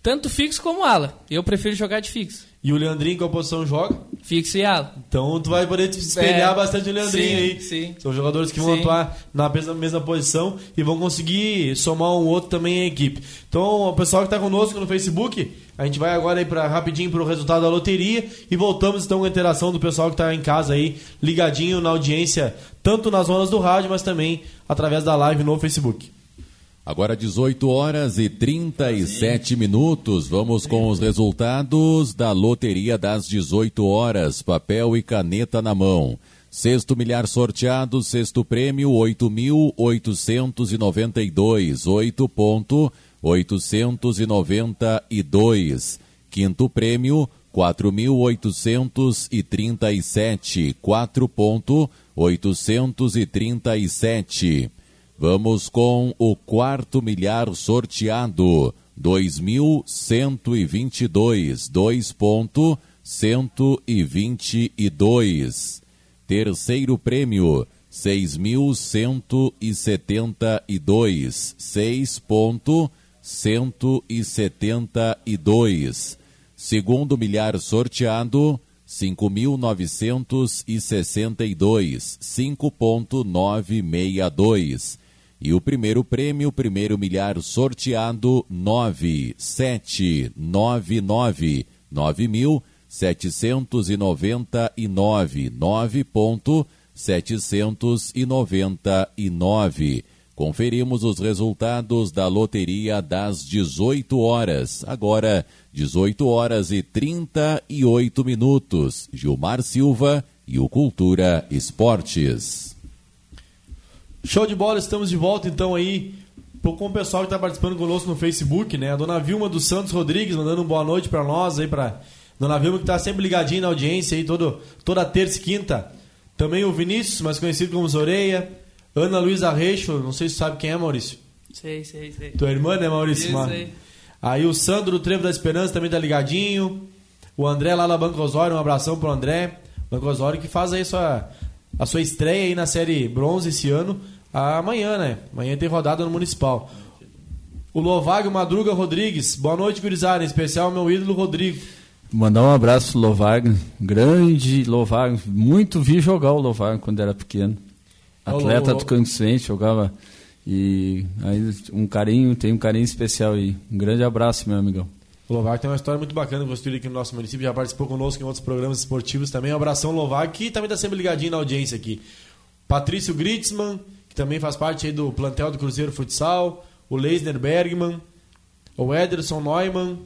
Speaker 4: Tanto fixo como ala. Eu prefiro jogar de fixo.
Speaker 2: E o Leandrinho, qual posição joga?
Speaker 4: Fixo e ala.
Speaker 2: Então tu vai poder te espelhar é, bastante o Leandrinho
Speaker 4: sim,
Speaker 2: aí.
Speaker 4: Sim.
Speaker 2: São jogadores que vão sim. atuar na mesma, mesma posição e vão conseguir somar um outro também em equipe. Então, o pessoal que está conosco no Facebook, a gente vai agora aí para rapidinho para o resultado da loteria e voltamos então com a interação do pessoal que está em casa aí, ligadinho na audiência, tanto nas zonas do rádio, mas também através da live no Facebook.
Speaker 1: Agora 18 horas e 37 minutos. Vamos com os resultados da loteria das 18 horas. Papel e caneta na mão. Sexto milhar sorteado, sexto prêmio 8.892, 8.892. Quinto prêmio 4.837, 4.837. Vamos com o quarto milhar sorteado, 2.122, 2.122. Terceiro prêmio, 6.172, 6.172. Segundo milhar sorteado, 5.962, 5.962. E o primeiro prêmio, o primeiro milhar sorteado, 9799 9.799 9.799. Conferimos os resultados da loteria das 18 horas. Agora, 18 horas e 38 minutos. Gilmar Silva e o Cultura Esportes.
Speaker 2: Show de bola, estamos de volta então aí com o pessoal que está participando conosco no Facebook, né? A dona Vilma dos Santos Rodrigues mandando uma boa noite para nós aí, para dona Vilma que está sempre ligadinha na audiência aí, todo, toda terça e quinta. Também o Vinícius, mais conhecido como Zoreia. Ana Luísa Reixo, não sei se sabe quem é, Maurício.
Speaker 4: Sei, sei, sei.
Speaker 2: Tua irmã, né, Maurício?
Speaker 4: Isso aí.
Speaker 2: Aí o Sandro do Trevo da Esperança também tá ligadinho. O André lá na Banco Osório, um abração pro André. Banco Osório que faz aí sua, a sua estreia aí na série bronze esse ano amanhã, né? Amanhã tem rodada no Municipal. O Lovago Madruga Rodrigues. Boa noite, gurizada. Em especial, meu ídolo Rodrigo.
Speaker 3: Mandar um abraço pro Lovago. Grande Lovago. Muito vi jogar o Lovago quando era pequeno. Atleta do Cansuense, jogava. E aí um carinho, tem um carinho especial aí. Um grande abraço, meu amigão.
Speaker 2: O Lovago tem uma história muito bacana construída aqui no nosso município, já participou conosco em outros programas esportivos também. Um abração, Lovago, que também está sempre ligadinho na audiência aqui. Patrício Gritzmann, também faz parte aí do plantel do Cruzeiro Futsal, o Leisner Bergman, o Ederson Neumann.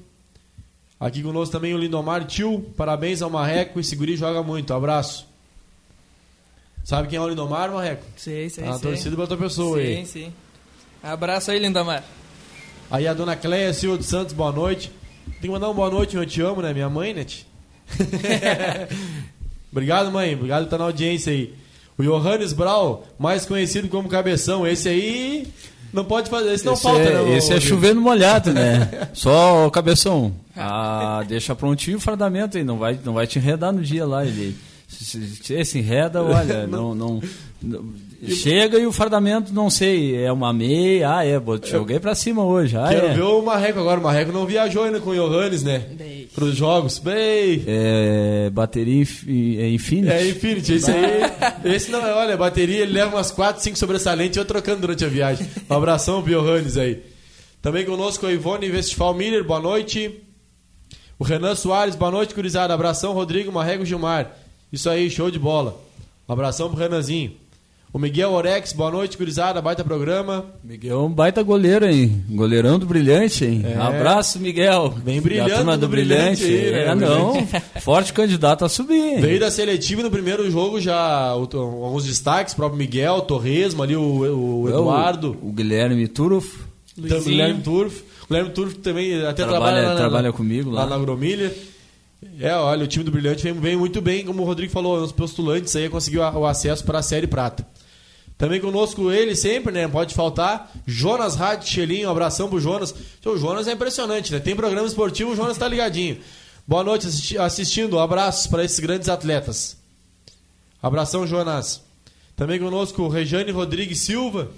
Speaker 2: Aqui conosco também o Lindomar Tio. Parabéns ao Marreco, esse guri joga muito. Abraço. Sabe quem é o Lindomar, Marreco?
Speaker 4: Sim, sim,
Speaker 2: tá
Speaker 4: sim.
Speaker 2: torcida pra outra pessoa
Speaker 4: sim,
Speaker 2: aí.
Speaker 4: Sim, sim. Abraço aí, Lindomar.
Speaker 2: Aí a dona Cleia Silva dos Santos, boa noite. Tem que mandar uma boa noite, eu te amo, né? Minha mãe, né? Obrigado, mãe. Obrigado por estar na audiência aí. O Johannes Brau, mais conhecido como Cabeção, esse aí não pode fazer, esse não
Speaker 3: esse
Speaker 2: falta,
Speaker 3: é,
Speaker 2: né?
Speaker 3: Esse é chovendo molhado, né? Só o Cabeção, ah, deixa prontinho o fardamento aí, não vai, não vai te enredar no dia lá, ele Se, se, se enreda, olha, não, não, não, Chega e o fardamento, não sei, é uma meia. Ah, é, joguei pra cima hoje. Ah,
Speaker 2: Quero
Speaker 3: é.
Speaker 2: ver o Marreco agora. O Marreco não viajou ainda com o Johannes, né?
Speaker 4: Bem.
Speaker 2: Pros jogos. Bem.
Speaker 3: É, bateria é Infinity.
Speaker 2: É Infinity, esse aí. Esse não é, olha, bateria, ele leva umas 4, 5 sobressalentes e eu trocando durante a viagem. Um abração pro Johannes aí. Também conosco a Ivone Westphal Miller, boa noite. O Renan Soares, boa noite, gurizada. Abração, Rodrigo Marrego Gilmar. Isso aí, show de bola. Um abração pro Renanzinho. O Miguel Orex, boa noite, gurizada. Baita programa.
Speaker 3: Miguel é um baita goleiro, hein? Goleirão do Brilhante, hein?
Speaker 2: É.
Speaker 3: Abraço, Miguel.
Speaker 2: Vem brilhando
Speaker 3: Da turma
Speaker 2: no
Speaker 3: do Brilhante.
Speaker 2: Brilhante aí, né?
Speaker 3: É, não. Forte candidato a subir. hein?
Speaker 2: Veio da seletiva no primeiro jogo já alguns destaques, o próprio Miguel, Torresmo, ali o, o
Speaker 3: É,
Speaker 2: Eduardo.
Speaker 3: O, o Guilherme Turuf.
Speaker 2: Então, o Guilherme Turf. O Guilherme Turf também até trabalha,
Speaker 3: Trabalha-
Speaker 2: lá na-
Speaker 3: trabalha comigo lá.
Speaker 2: na Agromilha. É, olha, o time do Brilhante vem, vem muito bem, como o Rodrigo falou, os postulantes aí conseguiu o acesso para a Série Prata. Também conosco ele sempre, né? Pode faltar. Jonas Rádio Chelinho, um abração pro Jonas. O Jonas é impressionante, né? Tem programa esportivo, o Jonas tá ligadinho. Boa noite assisti- assistindo. Abraços para esses grandes atletas. Abração, Jonas. Também conosco Rejane Rodrigues Silva.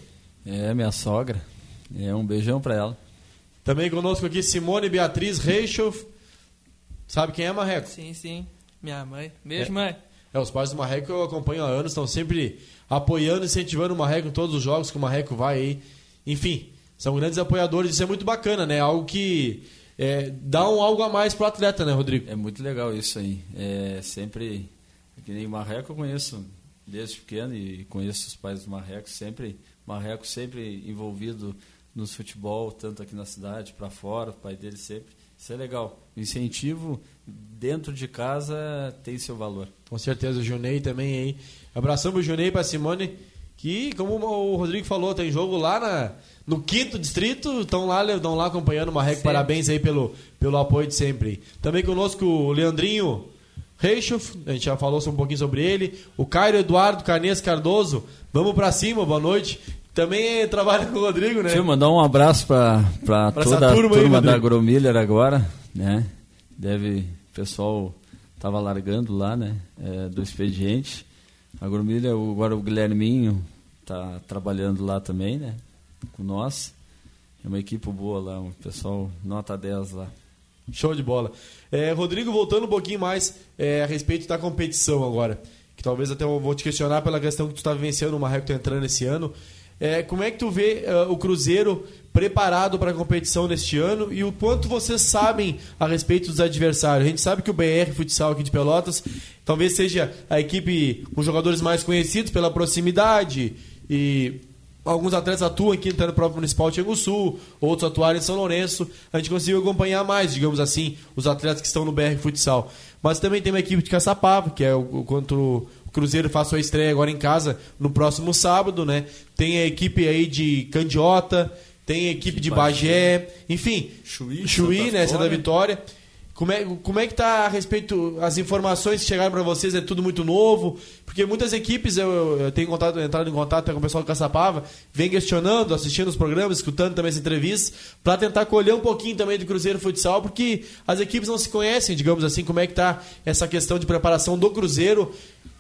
Speaker 3: É, minha sogra. É, um beijão pra ela.
Speaker 2: Também conosco aqui Simone Beatriz Reichoff. Sabe quem é, Marreco?
Speaker 4: Sim, sim. Minha mãe. Beijo, mãe.
Speaker 2: É, os pais do Marreco eu acompanho há anos, estão sempre apoiando, incentivando o Marreco em todos os jogos que o Marreco vai aí. Enfim, são grandes apoiadores, isso é muito bacana, né? Algo que é, dá um algo a mais pro atleta, né, Rodrigo?
Speaker 3: É muito legal isso aí. É sempre. Que nem Marreco eu conheço desde pequeno e conheço os pais do Marreco sempre. Marreco sempre envolvido no futebol, tanto aqui na cidade, para fora, o pai dele sempre. Isso é legal. O incentivo dentro de casa tem seu valor.
Speaker 2: Com certeza, o Junei também aí. Abração pro Junei e pra Simone, que, como o Rodrigo falou, tem jogo lá na, no quinto distrito, estão lá, estão lá acompanhando o Marreco.
Speaker 4: Sempre.
Speaker 2: Parabéns aí pelo, pelo apoio de sempre. Também conosco o Leandrinho Reichoff, a gente já falou um pouquinho sobre ele. O Cairo Eduardo Carnes Cardoso, vamos pra cima, boa noite. Também trabalha com o Rodrigo, né?
Speaker 3: Deixa eu mandar um abraço para toda a
Speaker 2: turma
Speaker 3: turma,
Speaker 2: aí,
Speaker 3: da
Speaker 2: Rodrigo.
Speaker 3: Agromiller agora, né? Deve, o pessoal tava largando lá, né? É, do expediente. Agromiller, o- agora o Guilherminho tá trabalhando lá também, né? Com nós. É uma equipe boa lá, um pessoal nota 10 lá.
Speaker 2: Show de bola. É, Rodrigo, voltando um pouquinho mais é, a respeito da competição agora, que talvez até eu vou te questionar pela questão que tu está vivenciando, o Marreco tá entrando esse ano. É, como é que tu vê é, o Cruzeiro preparado para a competição neste ano e o quanto vocês sabem a respeito dos adversários? A gente sabe que o BR Futsal aqui de Pelotas talvez seja a equipe com jogadores mais conhecidos pela proximidade e Alguns atletas atuam aqui no próprio Municipal de Sul, outros atuaram em São Lourenço. A gente conseguiu acompanhar mais, digamos assim, os atletas que estão no BR Futsal. Mas também tem uma equipe de Caçapava, que é o, o contra o Cruzeiro faz sua estreia agora em casa no próximo sábado, né? Tem a equipe aí de Candiota, tem a equipe de Bagé, enfim,
Speaker 3: Chuí,
Speaker 2: Chuí,
Speaker 3: Santa
Speaker 2: né? Santa.
Speaker 3: Vitória.
Speaker 2: Como é, como é que tá a respeito, as informações que chegaram para vocês, é tudo muito novo? Porque muitas equipes, eu, eu- eu tenho contato, entrado em contato com o pessoal do Caçapava, vem questionando, assistindo os programas, escutando também as entrevistas, para tentar colher um pouquinho também do Cruzeiro Futsal, porque as equipes não se conhecem, digamos assim, como é que tá essa questão de preparação do Cruzeiro,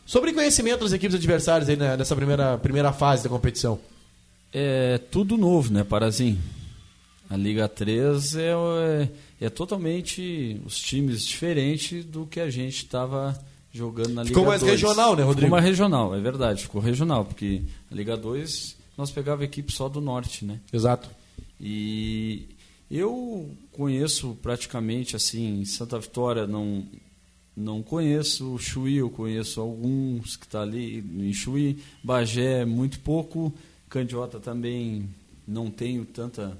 Speaker 2: sobre conhecimento das equipes adversárias aí né, nessa primeira, primeira fase da competição.
Speaker 3: É tudo novo, né, Parazinho? A Liga 3 é, é, é totalmente os times diferentes do que a gente estava jogando na Liga
Speaker 2: Ficou mais
Speaker 3: 2.
Speaker 2: regional, né, Rodrigo?
Speaker 3: Ficou mais regional, é verdade, ficou regional, porque a Liga 2 nós pegava equipe só do norte, né?
Speaker 2: Exato.
Speaker 3: E eu conheço praticamente assim, Santa Vitória não não conheço, o Chuí eu conheço alguns que está ali em Chuí, Bagé muito pouco, Candiota também não tenho tanta,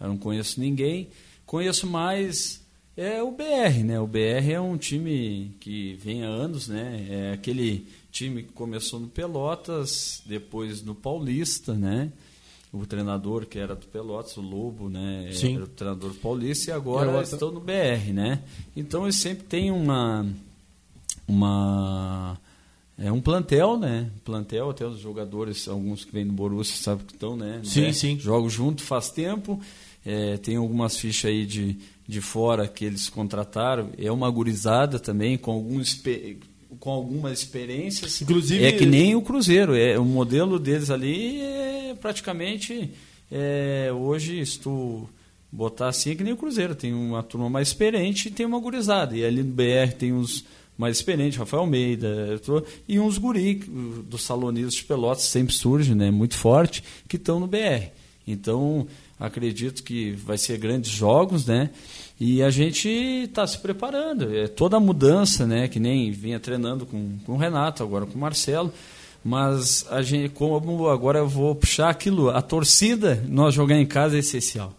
Speaker 3: não conheço ninguém. Conheço mais é o BR, né? O BR é um time que vem há anos, né? É aquele time que começou no Pelotas, depois no Paulista, né? O treinador que era do Pelotas, o Lobo, né?
Speaker 2: Sim.
Speaker 3: Era o treinador do Paulista e
Speaker 2: E
Speaker 3: agora estão no BR, né? Então eles sempre têm uma uma é um plantel, né? Plantel, até os jogadores, alguns que vêm do Borussia, sabe que estão, né?
Speaker 2: Sim,
Speaker 3: Né?
Speaker 2: sim.
Speaker 3: Jogam junto faz tempo. É, tem algumas fichas aí de, de fora que eles contrataram. É uma gurizada também, com alguns. com algumas experiências.
Speaker 2: Inclusive-
Speaker 3: É que nem o Cruzeiro. É, o modelo deles ali é praticamente. é, hoje, tu botar assim, é que nem o Cruzeiro. Tem uma turma mais experiente e tem uma gurizada. E ali no BR tem uns mais experientes, Rafael Almeida, e uns guri do Salonistas de Pelotas sempre surge, né, muito forte, que estão no BR. Então, acredito que vai ser grandes jogos, né? E a gente está se preparando. É toda a mudança, né? Que nem vinha treinando com, com o Renato, agora com o Marcelo. Mas a gente, como agora eu vou puxar aquilo, a torcida, nós jogar em casa é essencial.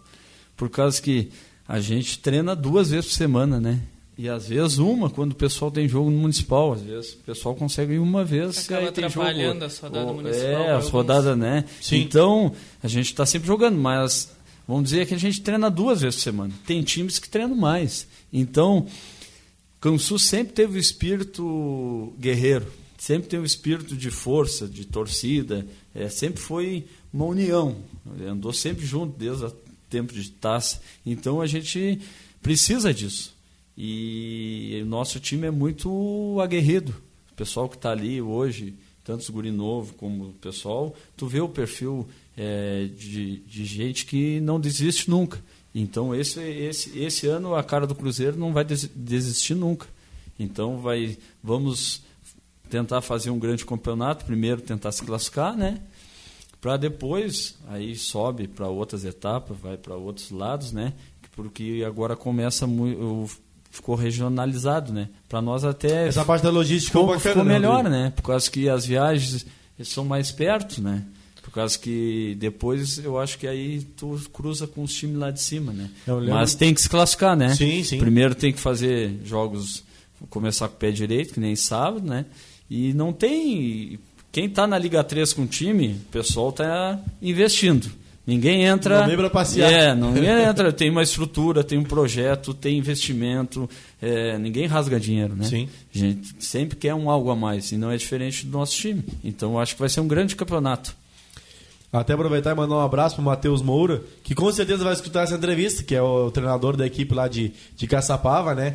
Speaker 3: Por causa que a gente treina duas vezes por semana, né? E às vezes uma, quando o pessoal tem jogo no municipal, às vezes o pessoal consegue ir uma vez.
Speaker 4: Acaba
Speaker 3: aí tem jogo.
Speaker 4: atrapalhando as rodadas
Speaker 3: Ou-
Speaker 4: municipal
Speaker 3: É, as
Speaker 4: alguns.
Speaker 3: rodadas, né?
Speaker 2: Sim.
Speaker 3: Então, a gente está sempre jogando, mas vamos dizer que a gente treina duas vezes por semana. Tem times que treinam mais. Então, Cansu sempre teve o espírito guerreiro, sempre teve o espírito de força, de torcida, é, sempre foi uma união, andou sempre junto desde o tempo de taça. Então a gente precisa disso. E o nosso time é muito aguerrido. O pessoal que está ali hoje, tanto os guri novo como o pessoal, tu vê o perfil é, de, de gente que não desiste nunca. Então esse, esse, esse ano a cara do Cruzeiro não vai des- desistir nunca. Então vai, vamos tentar fazer um grande campeonato, primeiro tentar se classificar, né? Para depois aí sobe para outras etapas, vai para outros lados, né? Porque agora começa muito, ficou regionalizado, né? Para nós até
Speaker 2: Essa parte da logística
Speaker 3: ficou,
Speaker 2: bacana,
Speaker 3: ficou
Speaker 2: né,
Speaker 3: melhor, né? Por causa que as viagens são mais perto, né? Por causa que depois eu acho que aí tu cruza com os times lá de cima, né? Mas tem que se classificar, né?
Speaker 2: Sim, sim.
Speaker 3: Primeiro tem que fazer jogos, começar com o pé direito, que nem sábado, né? E não tem. Quem tá na Liga 3 com o time, o pessoal tá investindo. Ninguém entra.
Speaker 2: Não vem pra passear.
Speaker 3: É, ninguém entra. Tem uma estrutura, tem um projeto, tem investimento. é, ninguém rasga dinheiro, né?
Speaker 2: Sim.
Speaker 3: A gente sempre quer um algo a mais, e não é diferente do nosso time. Então eu acho que vai ser um grande campeonato.
Speaker 2: Até aproveitar e mandar um abraço pro Matheus Moura, que com certeza vai escutar essa entrevista, que é o treinador da equipe lá de, de Caçapava, né?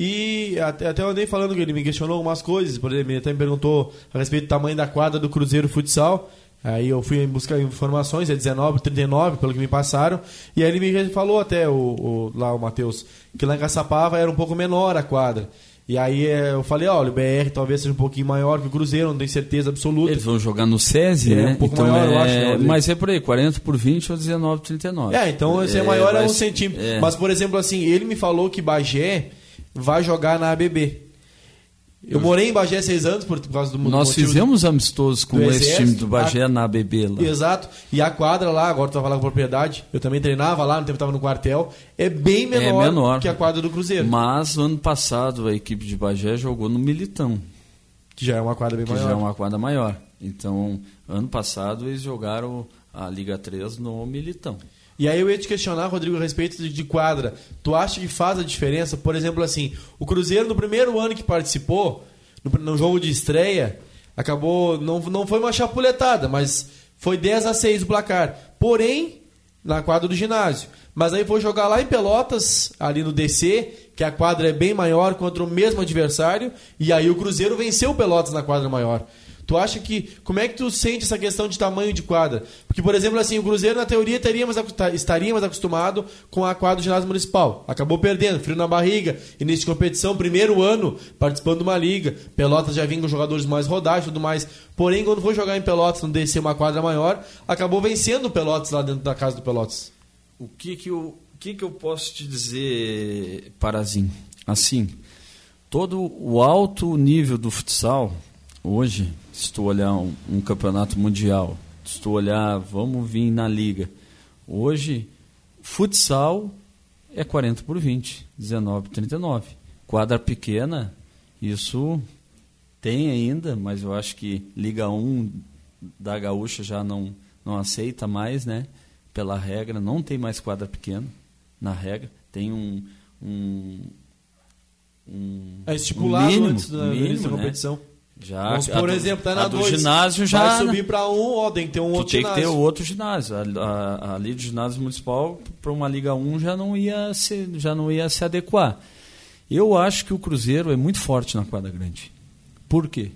Speaker 2: E até, até eu andei falando que ele me questionou algumas coisas, por exemplo, ele até me perguntou a respeito do tamanho da quadra do Cruzeiro Futsal. Aí eu fui em busca de informações, é 19, 39, pelo que me passaram. E aí ele me falou até, o, o- lá o Matheus, que lá em Caçapava era um pouco menor a quadra. E aí eu falei, olha, o BR talvez seja um pouquinho maior que o Cruzeiro, não tenho certeza absoluta.
Speaker 3: Eles vão jogar no SESI,
Speaker 2: É,
Speaker 3: né?
Speaker 2: um pouco
Speaker 3: então
Speaker 2: maior,
Speaker 3: é...
Speaker 2: eu acho, né?
Speaker 3: Mas é por aí, 40 por 20 ou 19 por 39.
Speaker 2: É, então esse é, maior é um centímetro.
Speaker 3: é.
Speaker 2: Mas, por exemplo, assim, ele me falou que Bagé vai jogar na ABB. Eu morei em Bagé seis anos por causa do
Speaker 3: Nós fizemos amistosos com esse
Speaker 2: Exército,
Speaker 3: time do Bagé
Speaker 2: a-
Speaker 3: na ABB lá.
Speaker 2: Exato. E a quadra lá, agora tu vai falar com propriedade, eu também treinava lá, no tempo que tava no quartel, é bem menor,
Speaker 3: menor.
Speaker 2: que a quadra do Cruzeiro.
Speaker 3: Mas ano passado a equipe de Bagé jogou no Militão,
Speaker 2: Que já é uma quadra bem
Speaker 3: que
Speaker 2: maior.
Speaker 3: já é uma quadra maior. Então, ano passado eles jogaram a Liga 3 no Militão.
Speaker 2: E aí eu ia te questionar, Rodrigo, a respeito de, quadra. Tu acha que faz a diferença? Por exemplo, assim, o Cruzeiro no primeiro ano que participou, no, no jogo de estreia, acabou. Não, não foi uma chapuletada, mas foi 10 a 6 o placar. Porém, na quadra do ginásio. Mas aí foi jogar lá em Pelotas, ali no DC, que a quadra é bem maior contra o mesmo adversário, e aí o Cruzeiro venceu o Pelotas na quadra maior. Tu acha que. Como é que tu sente essa questão de tamanho de quadra? Porque, por exemplo, assim, o Cruzeiro, na teoria, ta- estaria mais acostumado com a quadra do ginásio municipal. Acabou perdendo, frio na barriga, início de competição, primeiro ano participando de uma liga. Pelotas já vinha com jogadores mais rodados e tudo mais. Porém, quando foi jogar em Pelotas, não descer uma quadra maior, acabou vencendo o Pelotas lá dentro da casa do Pelotas.
Speaker 3: O que que eu, o que que eu posso te dizer, Parazinho? Assim, todo o alto nível do futsal, hoje, se tu olhar um, um campeonato mundial, se tu olhar, vamos vir na liga, hoje, futsal é 40 por 20, 19 por 39. Quadra pequena, isso tem ainda, mas eu acho que Liga 1 da Gaúcha já não, não aceita mais, né? Pela regra, não tem mais quadra pequena, na regra. Tem um. um, um
Speaker 2: É estipulado
Speaker 3: um mínimo,
Speaker 2: antes da,
Speaker 3: mínimo,
Speaker 2: da
Speaker 3: né? Já, a
Speaker 2: por
Speaker 3: do-
Speaker 2: exemplo, tá na
Speaker 3: do
Speaker 2: 2.
Speaker 3: ginásio já.
Speaker 2: Vai subir pra um, ó, tem que ter um outro
Speaker 3: tem que ter
Speaker 2: ginásio.
Speaker 3: outro ginásio. A, a, ali do ginásio municipal para uma Liga 1 já não ia se, já não ia se adequar. Eu acho que o Cruzeiro é muito forte na quadra grande. Por quê?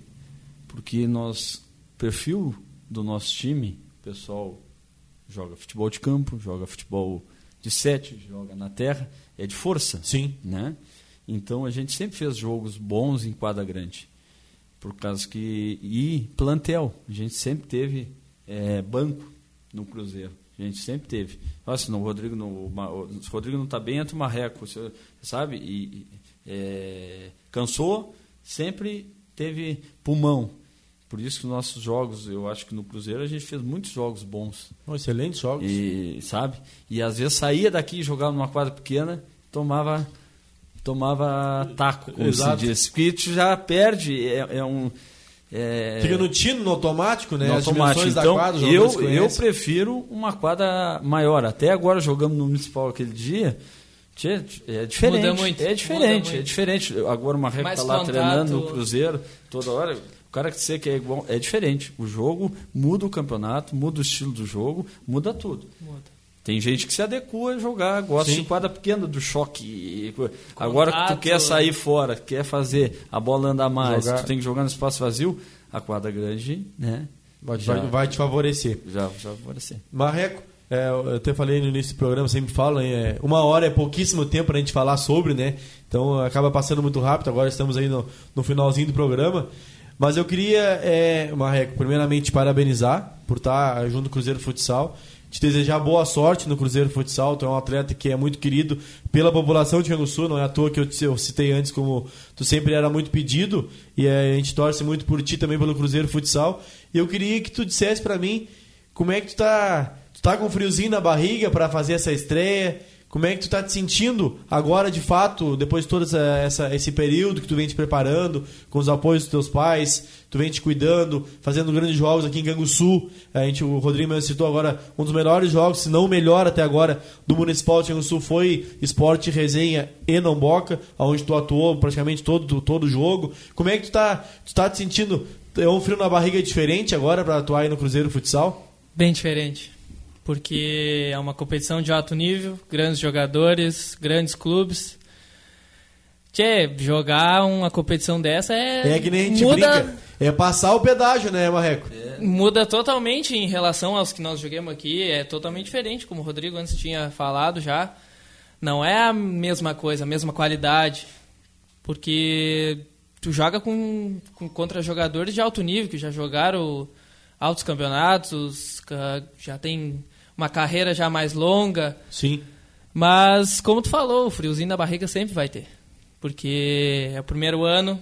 Speaker 3: Porque nós, perfil do nosso time, o pessoal joga futebol de campo, joga futebol de sete, joga na terra, é de força.
Speaker 2: Sim.
Speaker 3: Né? Então a gente sempre fez jogos bons em quadra grande. Por causa que. E plantel. A gente sempre teve é, banco no Cruzeiro. A gente sempre teve. Nossa, não, o Rodrigo não, o Rodrigo não está bem, entra o Marreco, sabe? E, é, cansou, sempre teve pulmão. Por isso que os nossos jogos, eu acho que no Cruzeiro a gente fez muitos jogos bons.
Speaker 2: Oh, excelentes jogos.
Speaker 3: E, sabe? E às vezes saía daqui e jogava numa quadra pequena, tomava tomava taco, como Exato. se diz. Porque tu já perde, é, é um...
Speaker 2: É... Fica no tino, no automático, né?
Speaker 3: No As automático. Então, quadra, eu, eu prefiro uma quadra maior. Até agora jogamos no Municipal aquele dia... É diferente. Muda muito. É diferente, muito. é diferente. Agora uma régua tá lá contato... treinando no Cruzeiro toda hora. O cara que você que é igual é diferente. O jogo muda o campeonato, muda o estilo do jogo, muda tudo. Muda. Tem gente que se adequa a jogar, gosta Sim. de quadra pequena, do choque. Contato. Agora que tu quer sair fora, quer fazer a bola andar mais, tu tem que jogar no espaço vazio, a quadra grande, né?
Speaker 2: Vai, já, vai te favorecer.
Speaker 3: Já, já favorecer.
Speaker 2: Marreco, é, eu até falei no início do programa, sempre falo, é, uma hora é pouquíssimo tempo para a gente falar sobre, né? Então acaba passando muito rápido, agora estamos aí no, no finalzinho do programa. Mas eu queria, é, Marreco, primeiramente parabenizar por estar junto com o Cruzeiro Futsal te desejar boa sorte no Cruzeiro Futsal. Tu é um atleta que é muito querido pela população de Rio Sul, não é à toa que eu, te, eu citei antes como tu sempre era muito pedido e a gente torce muito por ti também pelo Cruzeiro Futsal. E eu queria que tu dissesse para mim como é que tu tá, tu tá com friozinho na barriga para fazer essa estreia como é que tu tá te sentindo agora, de fato, depois de todo essa, essa, esse período que tu vem te preparando, com os apoios dos teus pais, tu vem te cuidando, fazendo grandes jogos aqui em Canguçu. A gente, o Rodrigo me citou agora um dos melhores jogos, se não o melhor até agora, do Municipal de Canguçu foi Esporte Resenha e Namboca, onde tu atuou praticamente todo todo o jogo. Como é que tu tá, tu tá te sentindo? É um frio na barriga diferente agora para atuar aí no Cruzeiro Futsal?
Speaker 4: Bem diferente porque é uma competição de alto nível, grandes jogadores, grandes clubes. Tchê, jogar uma competição dessa é.
Speaker 2: É que nem a gente muda, brinca. É passar o pedágio, né, Marreco?
Speaker 4: É. Muda totalmente em relação aos que nós jogamos aqui. É totalmente diferente, como o Rodrigo antes tinha falado já. Não é a mesma coisa, a mesma qualidade. Porque tu joga com, com contra jogadores de alto nível, que já jogaram altos campeonatos, já tem uma carreira já mais longa.
Speaker 2: Sim.
Speaker 4: Mas, como tu falou, o friozinho na barriga sempre vai ter. Porque é o primeiro ano,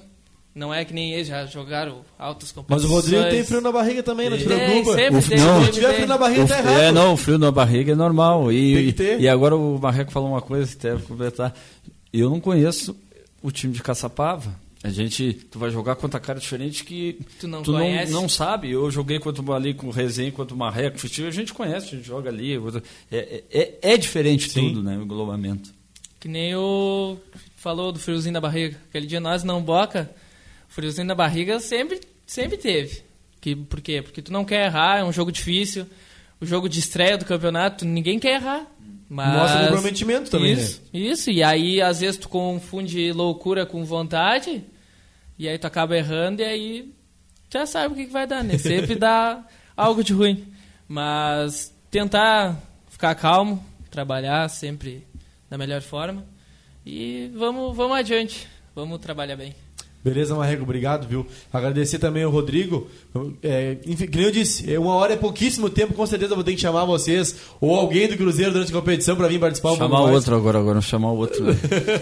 Speaker 4: não é que nem eles já jogaram altas competições.
Speaker 2: Mas o Rodrigo tem frio na barriga também, não te preocupa.
Speaker 4: Sempre
Speaker 2: o,
Speaker 4: tem, não,
Speaker 2: se tiver frio na barriga,
Speaker 3: o,
Speaker 2: tá errado.
Speaker 3: É, não, o frio na barriga é normal. E, e agora o Marreco falou uma coisa que deve completar. Eu não conheço o time de Caçapava. A gente, tu vai jogar contra cara diferente que
Speaker 4: tu não
Speaker 3: tu
Speaker 4: conhece.
Speaker 3: Não, não sabe. Eu joguei contra ali com o Resenha, contra o Marreco, a gente conhece, a gente joga ali. É, é, é diferente Sim. tudo, né? O englobamento.
Speaker 4: Que nem o falou do friozinho da barriga. Aquele dia nós não boca, o friozinho da barriga sempre, sempre teve. Que, por quê? Porque tu não quer errar, é um jogo difícil. O jogo de estreia do campeonato, ninguém quer errar. Mas...
Speaker 2: Mostra comprometimento também,
Speaker 4: isso, né? Isso, e aí às vezes tu confunde loucura com vontade, e aí tu acaba errando, e aí já sabe o que, que vai dar, né? Sempre dá algo de ruim. Mas tentar ficar calmo, trabalhar sempre da melhor forma, e vamos, vamos adiante, vamos trabalhar bem.
Speaker 2: Beleza, Marrego, obrigado, viu? Agradecer também ao Rodrigo. É, enfim, como eu disse, é uma hora é pouquíssimo tempo, com certeza vou ter que chamar vocês ou alguém do Cruzeiro durante a competição para vir participar.
Speaker 3: Chamar um outro agora, agora, chamar o outro.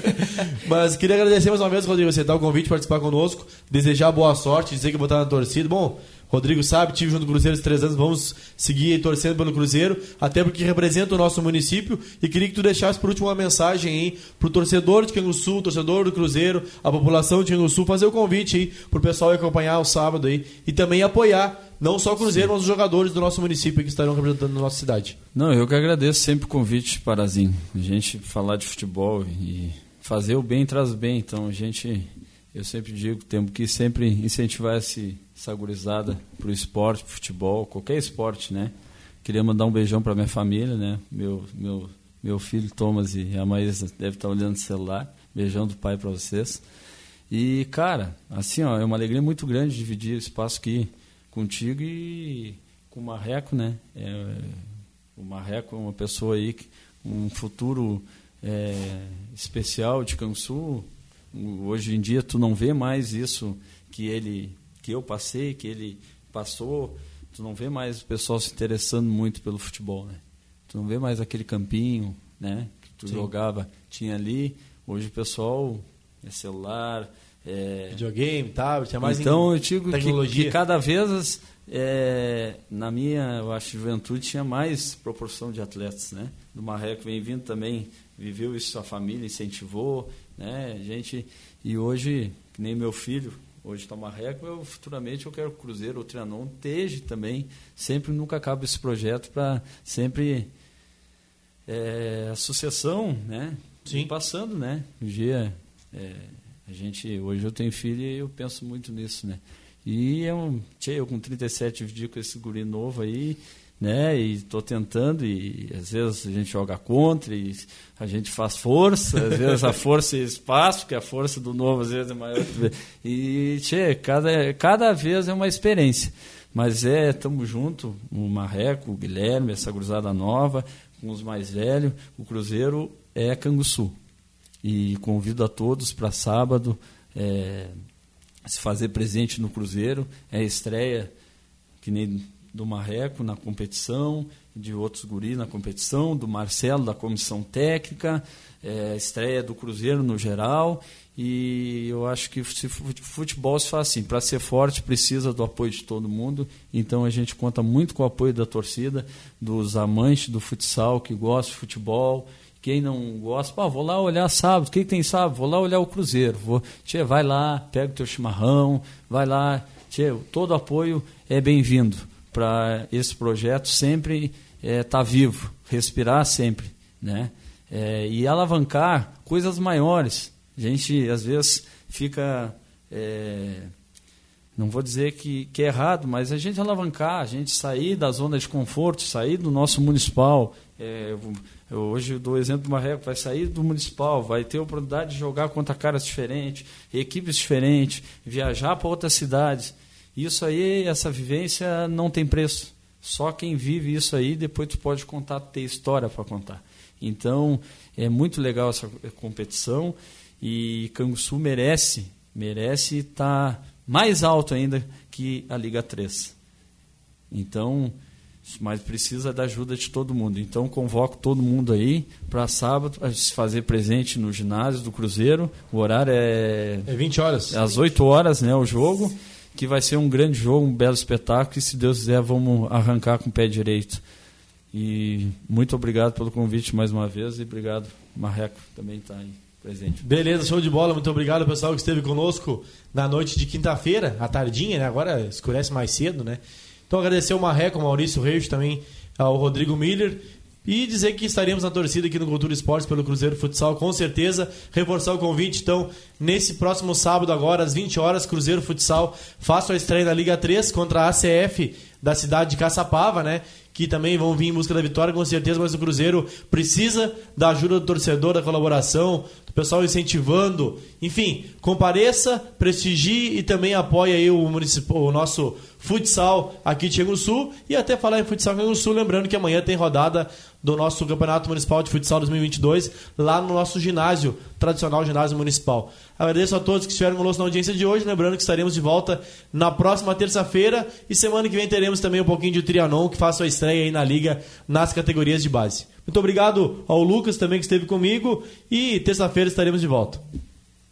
Speaker 2: Mas queria agradecer mais uma vez, Rodrigo, aceitar o convite, participar conosco, desejar boa sorte, dizer que vou estar na torcida. Bom, Rodrigo sabe, tive junto com o Cruzeiro esses três anos, vamos seguir torcendo pelo Cruzeiro, até porque representa o nosso município. E queria que tu deixasse por último uma mensagem aí pro torcedor de Canguçu, torcedor do Cruzeiro, a população de Canguçu, fazer o convite aí pro pessoal acompanhar o sábado aí e também apoiar não só o Cruzeiro, Sim. mas os jogadores do nosso município que estarão representando a nossa cidade.
Speaker 3: Não, eu que agradeço sempre o convite, Parazinho. A gente falar de futebol e fazer o bem traz bem, então a gente eu sempre digo, temos que sempre incentivar esse, essa gurizada o esporte, pro futebol, qualquer esporte, né? Queria mandar um beijão para minha família, né? Meu, meu, meu filho Thomas e a Maísa devem estar olhando o celular. Beijão do pai para vocês. E, cara, assim, ó, é uma alegria muito grande dividir o espaço aqui contigo e com o Marreco, né? É, o Marreco é uma pessoa aí, um futuro é, especial de Cansu. Hoje em dia tu não vê mais isso que ele, que eu passei, que ele passou. Tu não vê mais o pessoal se interessando muito pelo futebol, né? Tu não vê mais aquele campinho, né? Que tu Sim. jogava, tinha ali. Hoje o pessoal é celular, é...
Speaker 2: Videogame, tablet, é mais
Speaker 3: Então eu digo que, que, cada vez é, na minha, eu acho, juventude tinha mais proporção de atletas, né? Do Marreco vem vindo também, viveu isso, a família incentivou, né? Gente, e hoje, que nem meu filho, hoje está Marreco, eu futuramente eu quero Cruzeiro ou Trianon, esteja também, sempre nunca acaba esse projeto para sempre é, a sucessão, né? Sim. Passando, né? Um dia é, a gente, hoje eu tenho filho e eu penso muito nisso, né? E é um, tchê, eu com 37 dividir com esse guri novo aí, né? E estou tentando e às vezes a gente joga contra e a gente faz força, às vezes a força é espaço, que a força do novo às vezes é maior. E tchê, cada cada vez é uma experiência. Mas é, estamos junto, o Marreco, o Guilherme, essa cruzada nova, com os mais velhos. O Cruzeiro é Canguçu. E convido a todos para sábado é, se fazer presente no Cruzeiro. É estreia, que nem do Marreco na competição, de outros guris na competição, do Marcelo da comissão técnica, é, estreia do Cruzeiro no geral. E eu acho que futebol se faz assim, para ser forte precisa do apoio de todo mundo. Então a gente conta muito com o apoio da torcida, dos amantes do futsal que gostam de futebol quem não gosta, pô, vou lá olhar sábado. O que, que tem sábado? Vou lá olhar o Cruzeiro. Vou, tchê, vai lá, pega o teu chimarrão, vai lá. Tchê, todo apoio é bem-vindo para esse projeto sempre estar é, tá vivo, respirar sempre, né? É, e alavancar coisas maiores. A gente às vezes fica é, não vou dizer que, que, é errado, mas a gente alavancar, a gente sair da zona de conforto, sair do nosso municipal. É, eu hoje eu dou o exemplo do Marreco, vai sair do municipal, vai ter a oportunidade de jogar contra caras diferentes, equipes diferentes, viajar para outras cidades. Isso aí, essa vivência não tem preço. Só quem vive isso aí, depois tu pode contar, ter história para contar. Então, é muito legal essa competição e Canguçu merece, merece estar tá mais alto ainda que a Liga 3. Então, mas precisa da ajuda de todo mundo. Então convoco todo mundo aí para sábado a se fazer presente no ginásio do Cruzeiro. O horário é
Speaker 2: é 20 horas.
Speaker 3: É às 8 horas, né, o jogo, que vai ser um grande jogo, um belo espetáculo e se Deus quiser vamos arrancar com o pé direito. E muito obrigado pelo convite mais uma vez e obrigado Marreco também está aí presente.
Speaker 2: Beleza, show de bola. Muito obrigado pessoal que esteve conosco na noite de quinta-feira, à tardinha, né? Agora escurece mais cedo, né? Então agradecer o Marreco, ao Maurício Reis, também ao Rodrigo Miller. E dizer que estaremos na torcida aqui no Cultura Esportes pelo Cruzeiro Futsal, com certeza. Reforçar o convite, então, nesse próximo sábado, agora, às 20 horas, Cruzeiro Futsal faça a estreia na Liga 3 contra a ACF da cidade de Caçapava, né? Que também vão vir em busca da vitória, com certeza, mas o Cruzeiro precisa da ajuda do torcedor, da colaboração, do pessoal incentivando. Enfim, compareça, prestigie e também apoie aí o, o nosso futsal aqui de Rio Sul. E até falar em futsal Rio Sul, lembrando que amanhã tem rodada do nosso Campeonato Municipal de Futsal 2022 lá no nosso ginásio, tradicional ginásio municipal. Agradeço a todos que estiveram conosco na audiência de hoje, lembrando que estaremos de volta na próxima terça-feira e semana que vem teremos também um pouquinho de Trianon, que faça a estreia aí na liga nas categorias de base. Muito obrigado ao Lucas também que esteve comigo e terça-feira estaremos de volta.